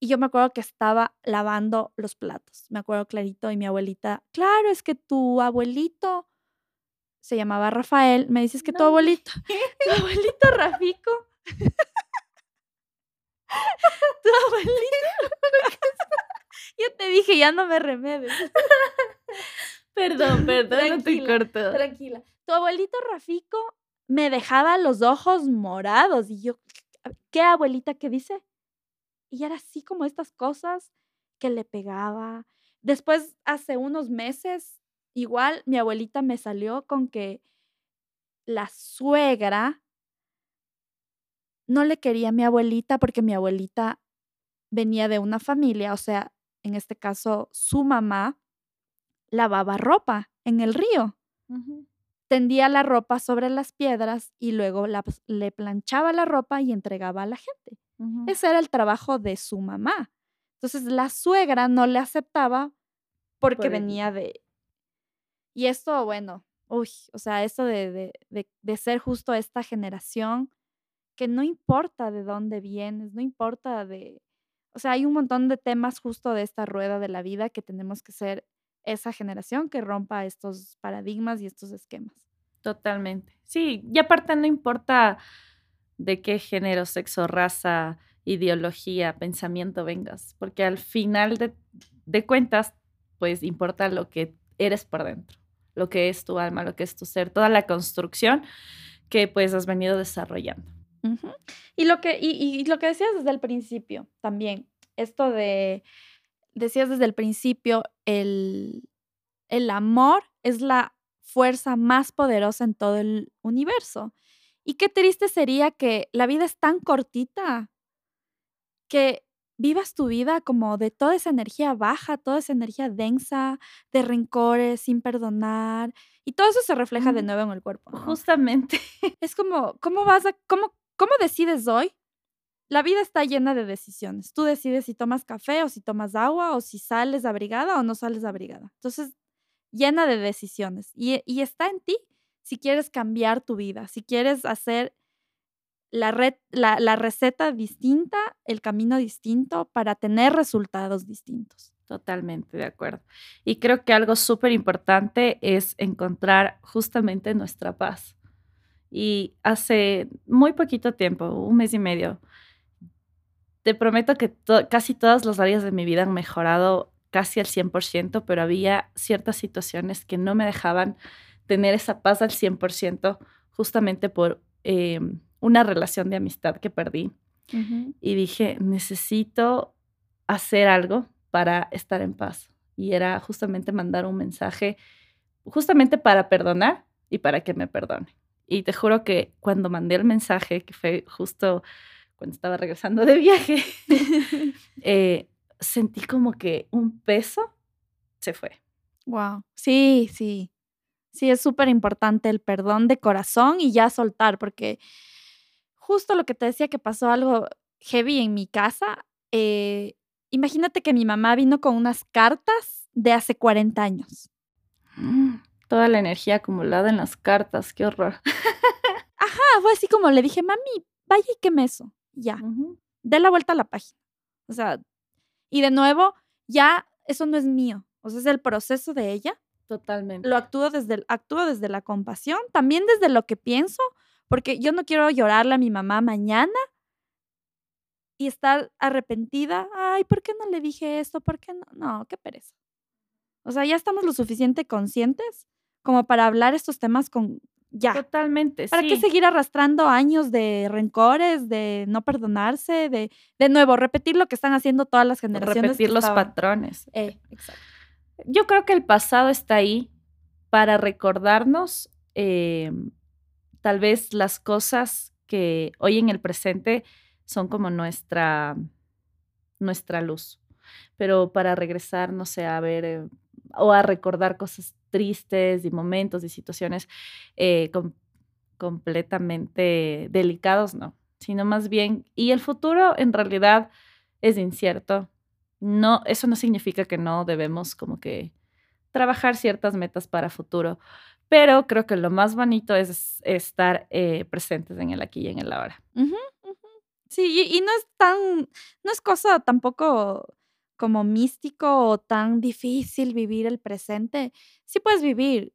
Y yo me acuerdo que estaba lavando los platos, me acuerdo clarito, y mi abuelita, claro, es que tu abuelito se llamaba Rafael, me dices que tu abuelito, tu abuelito Rafico, tu abuelito, yo te dije, ya no me remedes. Perdón, perdón, no te corto. Tranquila. Tu abuelito Rafico me dejaba los ojos morados y yo, ¿qué abuelita qué dice? Y era así como estas cosas que le pegaba. Después, hace unos meses, igual mi abuelita me salió con que la suegra no le quería a mi abuelita porque mi abuelita venía de una familia, o sea, en este caso, su mamá lavaba ropa en el río tendía la ropa sobre las piedras y luego le planchaba la ropa y entregaba a la gente. Ese era el trabajo de su mamá. Entonces la suegra no le aceptaba porque venía de... Y esto, bueno, uy, o sea, esto de, de, ser justo esta generación, que no importa de dónde vienes, no importa de... O sea, hay un montón de temas justo de esta rueda de la vida que tenemos que ser esa generación que rompa estos paradigmas y estos esquemas. Totalmente. Sí, y aparte no importa de qué género, sexo, raza, ideología, pensamiento vengas, porque al final de, cuentas, pues importa lo que eres por dentro, lo que es tu alma, lo que es tu ser, toda la construcción que pues has venido desarrollando. Y lo que, y lo que decías desde el principio también, esto de decías desde el principio, el, el amor es la fuerza más poderosa en todo el universo. Y qué triste sería que la vida es tan cortita que vivas tu vida como de toda esa energía baja, toda esa energía densa, de rencores, sin perdonar. Y todo eso se refleja de nuevo en el cuerpo. Justamente. Es como, ¿cómo vas a, cómo, cómo decides hoy la vida está llena de decisiones. Tú decides si tomas café o si tomas agua o si sales abrigada o no sales abrigada. Entonces, llena de decisiones. Y, está en ti si quieres cambiar tu vida, si quieres hacer la, la, receta distinta, el camino distinto para tener resultados distintos. Totalmente de acuerdo. Y creo que algo súper importante es encontrar justamente nuestra paz. Y hace muy poquito tiempo, un mes y medio, te prometo que casi todas las áreas de mi vida han mejorado casi al 100%, pero había ciertas situaciones que no me dejaban tener esa paz al 100% justamente por em, una relación de amistad que perdí. Y dije, necesito hacer algo para estar en paz. Y era justamente mandar un mensaje, justamente para perdonar y para que me perdone. Y te juro que cuando mandé el mensaje, que fue justo cuando estaba regresando de viaje, eh, sentí como que un peso se fue. Wow. Sí, sí. Sí, es súper importante el perdón de corazón y ya soltar, porque justo lo que te decía que pasó algo heavy en mi casa. Eh, imagínate que mi mamá vino con unas cartas de hace 40 años. Mm, toda la energía acumulada en las cartas, qué horror. Ajá, fue así como le dije, mami, vaya y queme eso ya, dé la vuelta a la página. O sea, y de nuevo, ya eso no es mío, o sea, es el proceso de ella. Totalmente. Lo actúo desde, actúo desde la compasión, también desde lo que pienso, porque yo no quiero llorarle a mi mamá mañana y estar arrepentida. Ay, ¿por qué no le dije esto? ¿Por qué no? No, qué pereza. O sea, ya estamos lo suficiente conscientes como para hablar estos temas con, ya. Totalmente. ¿Para qué seguir arrastrando años de rencores, de no perdonarse, de, de nuevo, repetir lo que están haciendo todas las generaciones? Repetir los patrones. Eh, exacto. Yo creo que el pasado está ahí para recordarnos em, tal vez las cosas que hoy en el presente son como nuestra, nuestra luz. Pero para regresar, no sé, a ver eh, o a recordar cosas tristes y momentos y situaciones eh, completamente delicados, no, sino más bien, y el futuro en realidad es incierto. No, eso no significa que no debemos como que trabajar ciertas metas para futuro, pero creo que lo más bonito es estar eh, presentes en el aquí y en el ahora. Sí, y, no es tan, no es cosa tampoco como místico o tan difícil vivir el presente. Sí puedes vivir,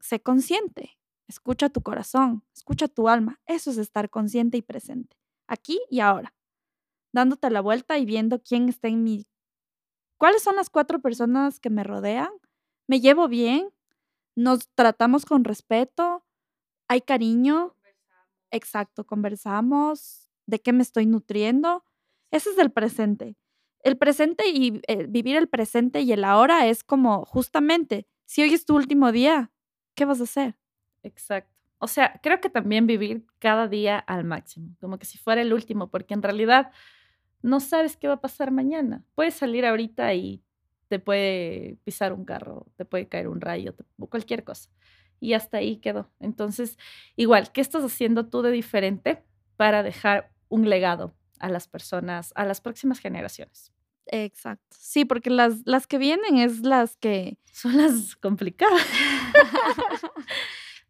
sé consciente, escucha tu corazón, escucha tu alma. Eso es estar consciente y presente, aquí y ahora, dándote la vuelta y viendo quién está en mi... ¿Cuáles son las cuatro personas que me rodean? ¿Me llevo bien? ¿Nos tratamos con respeto? ¿Hay cariño? Exacto, conversamos, de qué me estoy nutriendo. Ese es el presente. El presente y eh, vivir el presente y el ahora es como justamente, si hoy es tu último día, ¿qué vas a hacer? Exacto. O sea, creo que también vivir cada día al máximo, como que si fuera el último, porque en realidad no sabes qué va a pasar mañana. Puedes salir ahorita y te puede pisar un carro, te puede caer un rayo, o cualquier cosa. Y hasta ahí quedó. Entonces, igual, ¿qué estás haciendo tú de diferente para dejar un legado a las personas, a las próximas generaciones. Exacto. Sí, porque las, las que vienen es las que... Son las complicadas.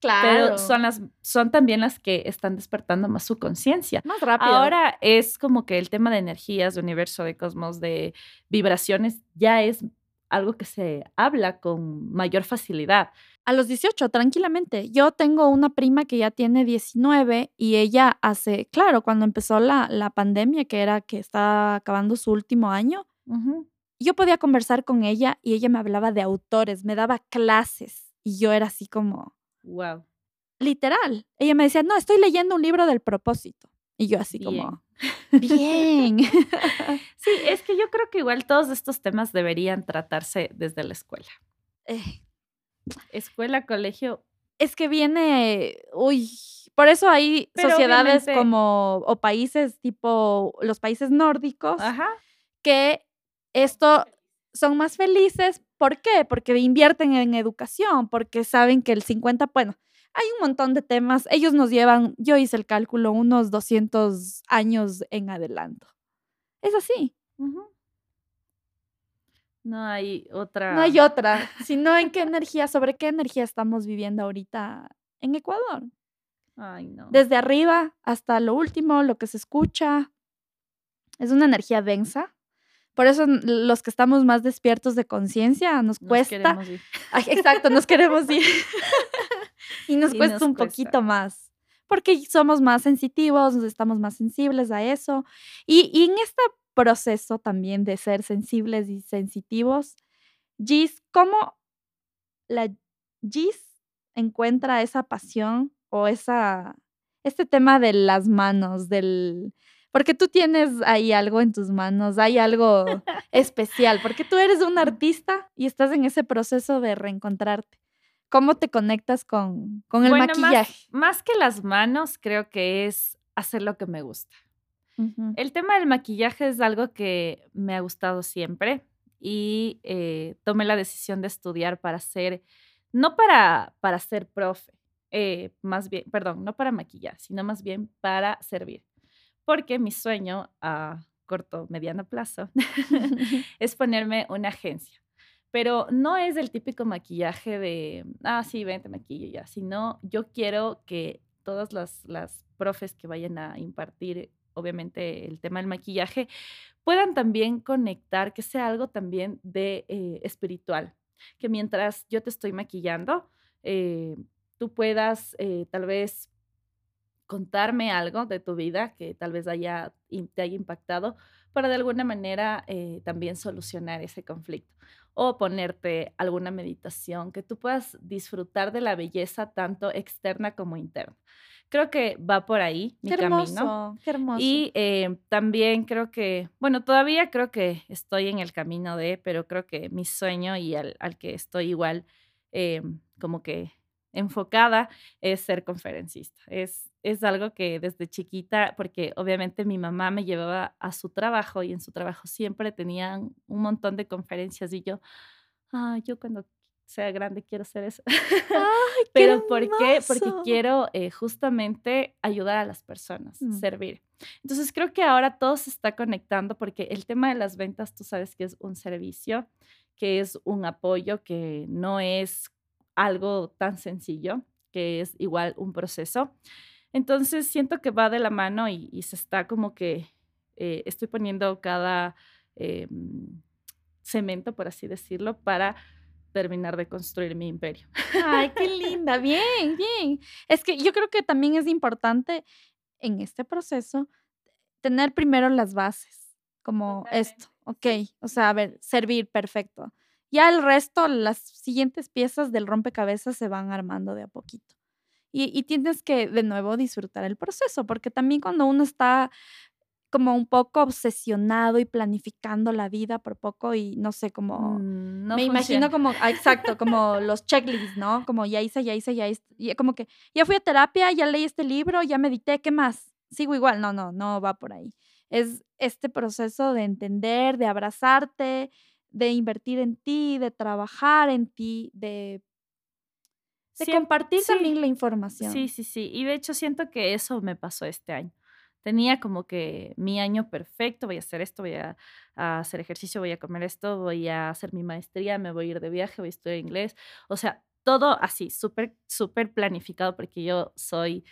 claro. Pero son, las, son también las que están despertando más su conciencia. Más rápido. Ahora es como que el tema de energías, de universo, de cosmos, de vibraciones, ya es algo que se habla con mayor facilidad. A los 18, tranquilamente. Yo tengo una prima que ya tiene 19 y ella hace, claro, cuando empezó la, la pandemia, que era que estaba acabando su último año, yo podía conversar con ella y ella me hablaba de autores, me daba clases y yo era así como... Wow. Literal. Ella me decía, no, estoy leyendo un libro del propósito. Y yo así como, bien. sí, es que yo creo que igual todos estos temas deberían tratarse desde la escuela. Eh, Escuela, colegio. Es que viene, uy, por eso hay sociedades como, o países tipo los países nórdicos, que esto son más felices. ¿Por qué? Porque invierten en educación, porque saben que el 50, bueno, hay un montón de temas. Ellos nos llevan, yo hice el cálculo, unos 200 años en adelanto. Es así. No hay otra. No hay otra, sino en qué energía, sobre qué energía estamos viviendo ahorita en Ecuador. Ay, no. Desde arriba hasta lo último, lo que se escucha. Es una energía densa. Por eso los que estamos más despiertos de conciencia nos, cuesta. exacto, nos queremos ir. y nos cuesta un poquito más. Porque somos más sensitivos, estamos más sensibles a eso. Y, y en esta proceso también de ser sensibles y sensitivos. Gis, ¿cómo la Gis encuentra esa pasión o esa, este tema de las manos, del... Porque tú tienes ahí algo en tus manos, hay algo especial, porque tú eres un artista y estás en ese proceso de reencontrarte. ¿Cómo te conectas con, con el maquillaje? más que las manos, creo que es hacer lo que me gusta. El tema del maquillaje es algo que me ha gustado siempre y eh, tomé la decisión de estudiar para ser, no para, para ser profe, eh, más bien, perdón, no para maquillar, sino más bien para servir. Porque mi sueño a corto, mediano plazo es ponerme una agencia. Pero no es el típico maquillaje de, ah, sí, ven, te maquillo ya, sino yo quiero que todas las, las profes que vayan a impartir obviamente el tema del maquillaje, puedan también conectar, que sea algo también de eh, espiritual, que mientras yo te estoy maquillando, eh, tú puedas eh, tal vez contarme algo de tu vida que tal vez haya, te haya impactado para de alguna manera también solucionar ese conflicto o ponerte alguna meditación que tú puedas disfrutar de la belleza tanto externa como interna. Creo que va por ahí mi qué hermoso, camino. Qué hermoso. Y eh, también creo que, bueno, todavía creo que estoy en el camino de, pero creo que mi sueño y al, que estoy igual eh, como que enfocada es ser conferencista. Es, es algo que desde chiquita, porque obviamente mi mamá me llevaba a su trabajo y en su trabajo siempre tenían un montón de conferencias y yo, ah, yo cuando sea grande, quiero hacer eso. Pero ¿por qué? Porque quiero eh, justamente ayudar a las personas, mm. servir. Entonces creo que ahora todo se está conectando porque el tema de las ventas, tú sabes que es un servicio, que es un apoyo, que no es algo tan sencillo, que es igual un proceso. Entonces siento que va de la mano y, se está como que eh, estoy poniendo cada em, cemento, por así decirlo, para terminar de construir mi imperio. Ay, qué linda, bien, bien. Es que yo creo que también es importante en este proceso tener primero las bases, como esto, ok, o sea, a ver, servir, perfecto. Ya el resto, las siguientes piezas del rompecabezas se van armando de a poquito. Y, y, tienes que de nuevo disfrutar el proceso, porque también cuando uno está como un poco obsesionado y planificando la vida por poco y no sé, como mm, me imagino como, ah, exacto, como los checklists, ¿no? Como ya hice, ya hice, ya hice, como que ya fui a terapia, ya leí este libro, ya medité, ¿qué más? Sigo igual, no, no, no va por ahí. Es este proceso de entender, de abrazarte, de invertir en ti, de trabajar en ti, de, de compartir también la información. Sí, sí, sí. Y de hecho siento que eso me pasó este año tenía como que mi año perfecto, voy a hacer esto, voy a, hacer ejercicio, voy a comer esto, voy a hacer mi maestría, me voy a ir de viaje, voy a estudiar inglés, o sea, todo así, súper, súper planificado porque yo soy,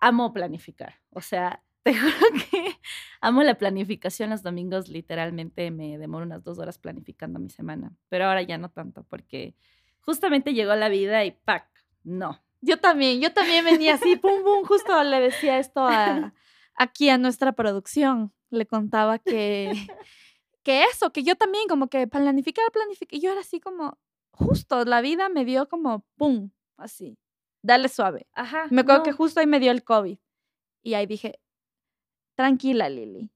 amo planificar, o sea, te juro que amo la planificación. Los domingos literalmente me demoro unas dos horas planificando mi semana, pero ahora ya no tanto porque justamente llegó la vida y ¡pac! No. Yo también, yo también venía así, pum, pum, justo le decía esto a, aquí a nuestra producción. Le contaba que, que eso, que yo también como que planificar, planificar, yo era así como, justo, la vida me dio como, ¡pum! Así, dale suave. Ajá. Me acuerdo que justo ahí me dio el COVID. Y ahí dije, tranquila, Lili.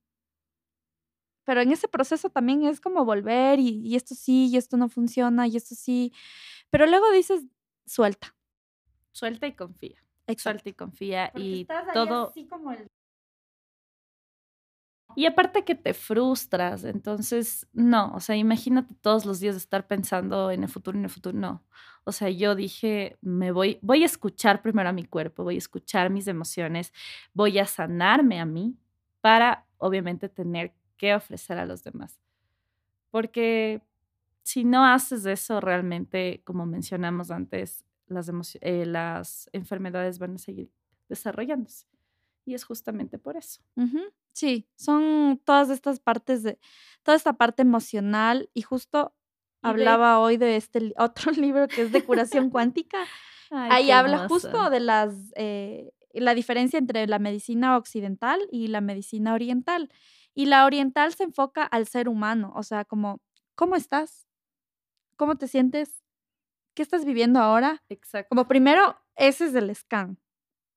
Pero en ese proceso también es como volver y, y esto sí, y esto no funciona, y esto sí. Pero luego dices, suelta. Suelta y confía. Suelta y confía. y todo. Así como el y aparte que te frustras, entonces no, o sea, imagínate todos los días estar pensando en el futuro, en el futuro, no. O sea, yo dije, me voy, voy a escuchar primero a mi cuerpo, voy a escuchar mis emociones, voy a sanarme a mí para, obviamente, tener que ofrecer a los demás. Porque si no haces eso, realmente, como mencionamos antes, las, eh, las enfermedades van a seguir desarrollándose. Y es justamente por eso. Sí, son todas estas partes de, toda esta parte emocional y justo hablaba hoy de este otro libro que es de curación cuántica. Ahí habla justo de las, eh, la diferencia entre la medicina occidental y la medicina oriental. Y la oriental se enfoca al ser humano, o sea, como, ¿cómo estás? ¿Cómo te sientes? ¿Qué estás viviendo ahora? Exacto. Como primero, ese es el scan.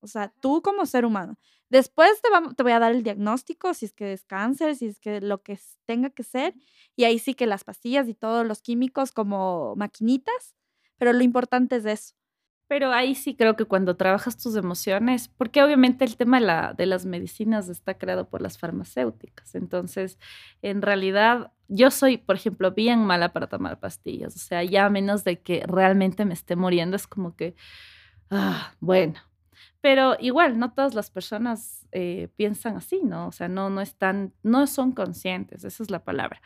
O sea, tú como ser humano. Después te, te voy a dar el diagnóstico, si es que es cáncer, si es que lo que tenga que ser. Y ahí sí que las pastillas y todos los químicos como maquinitas. Pero lo importante es eso. Pero ahí sí creo que cuando trabajas tus emociones, porque obviamente el tema de, la, de las medicinas está creado por las farmacéuticas. Entonces, en realidad, yo soy, por ejemplo, bien mala para tomar pastillas. O sea, ya a menos de que realmente me esté muriendo, es como que, ah, bueno, pero igual, no todas las personas eh, piensan así, ¿no? O sea, no, no están, no son conscientes, esa es la palabra.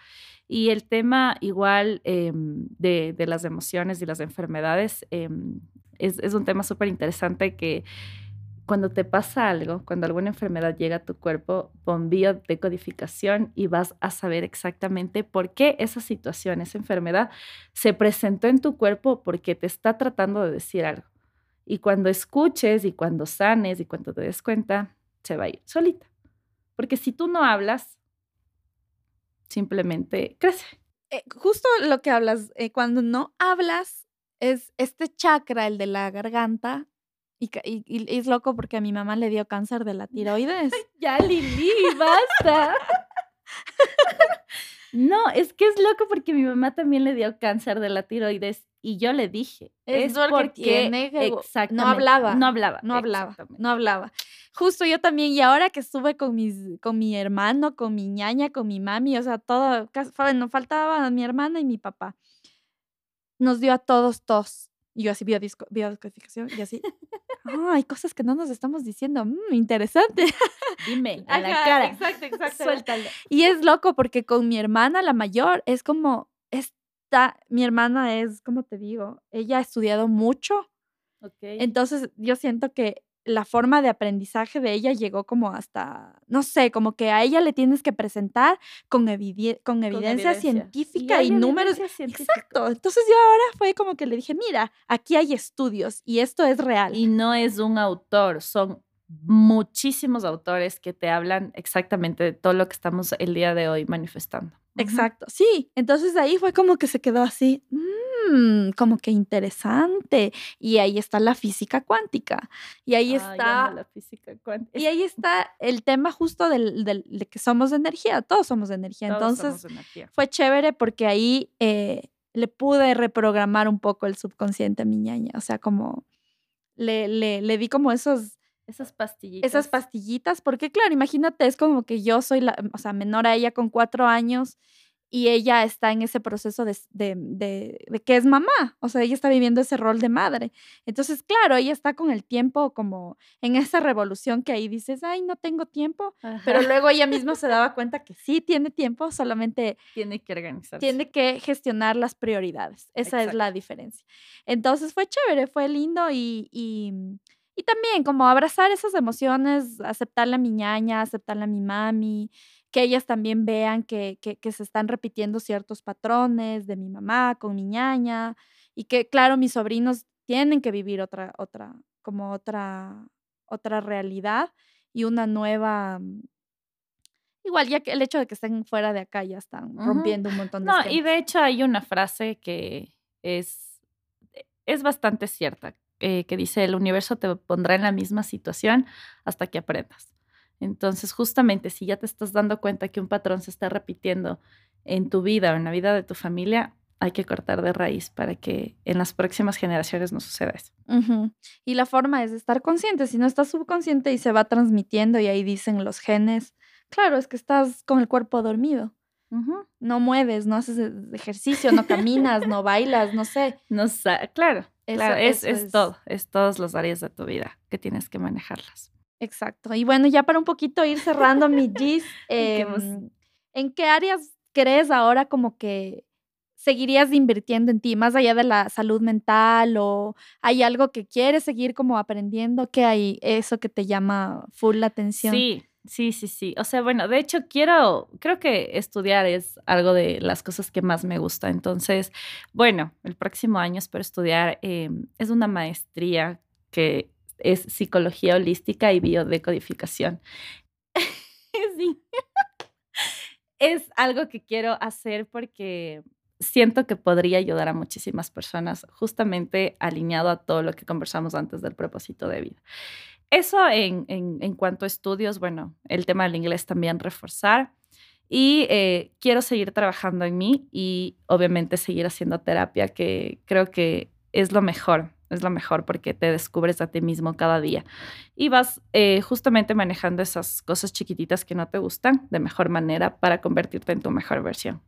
Y el tema igual em, de, las emociones y las enfermedades em, es, un tema súper interesante que cuando te pasa algo, cuando alguna enfermedad llega a tu cuerpo, bombillo de codificación y vas a saber exactamente por qué esa situación, esa enfermedad se presentó en tu cuerpo porque te está tratando de decir algo. Y cuando escuches y cuando sanes y cuando te des cuenta, se va a ir solita. Porque si tú no hablas, simplemente crece. Eh, justo lo que hablas, eh, cuando no hablas, es este chakra, el de la garganta, y, y, es loco porque a mi mamá le dio cáncer de la tiroides. ya, Lili, basta. no, es que es loco porque mi mamá también le dio cáncer de la tiroides y yo le dije, es, porque, no hablaba, no hablaba, no hablaba, no hablaba. Justo yo también, y ahora que estuve con, mis, con mi hermano, con mi ñaña, con mi mami, o sea, todo, no faltaba mi hermana y mi papá. Nos dio a todos tos. Y yo así, biodescodificación, y así, ah, hay cosas que no nos estamos diciendo, mm, interesante. Dime, a la cara. Exacto, exacto. Suéltalo. Y es loco porque con mi hermana, la mayor, es como, es mi hermana es, como te digo, ella ha estudiado mucho. Okay. Entonces yo siento que la forma de aprendizaje de ella llegó como hasta, no sé, como que a ella le tienes que presentar con, con, evidencia, científica y, números. Exacto. Entonces yo ahora fue como que le dije, mira, aquí hay estudios y esto es real. Y no es un autor, son muchísimos autores que te hablan exactamente de todo lo que estamos el día de hoy manifestando. Exacto, sí. Entonces ahí fue como que se quedó así, mmm, como que interesante. Y ahí está la física cuántica. Y ahí está... La física cuántica. Y ahí está el tema justo del, de que somos de energía, todos somos de energía. Entonces fue chévere porque ahí eh, le pude reprogramar un poco el subconsciente a mi ñaña. O sea, como le, le, le di como esos esas pastillitas. Esas pastillitas, porque claro, imagínate, es como que yo soy la, o sea, menor a ella con cuatro años y ella está en ese proceso de, de, de, que es mamá, o sea, ella está viviendo ese rol de madre. Entonces, claro, ella está con el tiempo como en esa revolución que ahí dices, ay, no tengo tiempo, pero luego ella misma se daba cuenta que sí tiene tiempo, solamente tiene que organizarse. Tiene que gestionar las prioridades, esa es la diferencia. Entonces fue chévere, fue lindo y, y y también como abrazar esas emociones, aceptarle a mi ñaña, aceptarle a mi mami, que ellas también vean que, que, se están repitiendo ciertos patrones de mi mamá con mi ñaña y que claro, mis sobrinos tienen que vivir otra, otra, como otra, otra realidad y una nueva, mm, igual ya que el hecho de que estén fuera de acá ya están rompiendo un montón de No, y de hecho hay una frase que es, es bastante cierta, eh, que dice el universo te pondrá en la misma situación hasta que aprendas. Entonces, justamente si ya te estás dando cuenta que un patrón se está repitiendo en tu vida o en la vida de tu familia, hay que cortar de raíz para que en las próximas generaciones no suceda eso. Y la forma es estar consciente. Si no estás subconsciente y se va transmitiendo y ahí dicen los genes, claro, es que estás con el cuerpo dormido. No mueves, no haces e, ejercicio, no caminas, no bailas, no sé. No claro, claro, es, es, todo, es todas las áreas de tu vida que tienes que manejarlas. Exacto. Y bueno, ya para un poquito ir cerrando mi gis, em, ¿en qué áreas crees ahora como que seguirías invirtiendo en ti, más allá de la salud mental o hay algo que quieres seguir como aprendiendo, que hay eso que te llama full la atención? Sí, Sí, sí, sí. O sea, bueno, de hecho quiero, creo que estudiar es algo de las cosas que más me gusta. Entonces, bueno, el próximo año espero estudiar, em, es una maestría que es psicología holística y biodecodificación. sí. es algo que quiero hacer porque siento que podría ayudar a muchísimas personas, justamente alineado a todo lo que conversamos antes del propósito de vida. Eso en, en, cuanto a estudios, bueno, el tema del inglés también reforzar. Y eh, quiero seguir trabajando en mí y obviamente seguir haciendo terapia, que creo que es lo mejor, es lo mejor porque te descubres a ti mismo cada día y vas eh, justamente manejando esas cosas chiquititas que no te gustan de mejor manera para convertirte en tu mejor versión.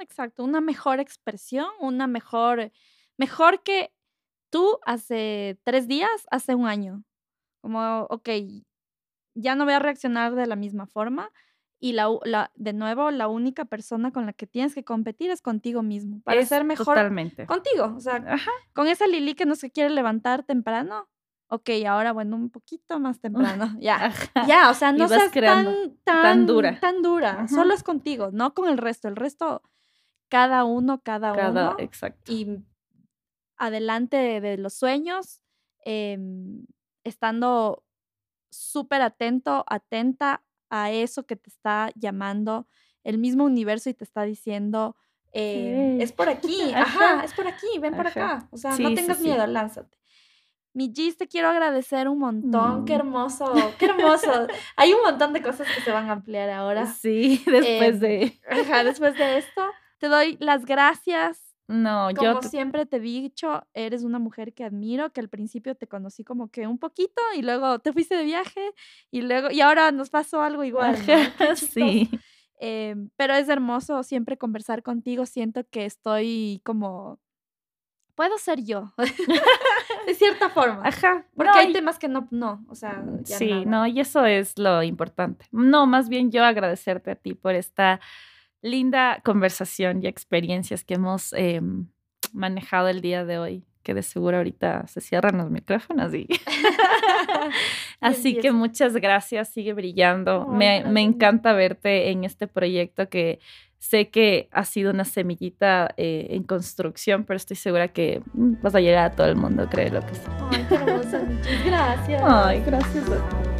exacto, una mejor expresión, una mejor, mejor que tú hace tres días, hace un año. Como, ok, ya no voy a reaccionar de la misma forma. Y la, la, de nuevo, la única persona con la que tienes que competir es contigo mismo. Para ser mejor totalmente. contigo. O sea, con esa Lili que no se quiere levantar temprano. Ok, ahora bueno, un poquito más temprano. Ya, ya, o sea, no seas tan, tan, dura. Tan dura. Solo es contigo, no con el resto. El resto, cada uno, cada, cada uno. Exacto. Y adelante de, de los sueños. Eh, estando súper atento, atenta a eso que te está llamando el mismo universo y te está diciendo, eh, es por aquí, ajá, es por aquí, ven por acá. O sea, no tengas miedo, lánzate. Mi Gis, te quiero agradecer un montón. Qué mm. hermoso, qué hermoso. Hay un montón de cosas que se van a ampliar ahora. Sí, después em, de. Ajá, después de esto. Te doy las gracias no, como yo. siempre te he dicho, eres una mujer que admiro, que al principio te conocí como que un poquito y luego te fuiste de viaje y luego, y ahora nos pasó algo igual. sí. Em, pero es hermoso siempre conversar contigo. Siento que estoy como. Puedo ser yo. de cierta forma. Ajá. Porque hay temas que no, no, o sea. sí, no, y eso es lo importante. No, más bien yo agradecerte a ti por esta linda conversación y experiencias que hemos em, manejado el día de hoy, que de seguro ahorita se cierran los micrófonos y... Así que muchas gracias, sigue brillando. me, me encanta verte en este proyecto que sé que ha sido una semillita eh, en construcción, pero estoy segura que mm, vas a llegar a todo el mundo, creo lo que sí. Ay, qué hermosa, muchas gracias. Ay, gracias a ti.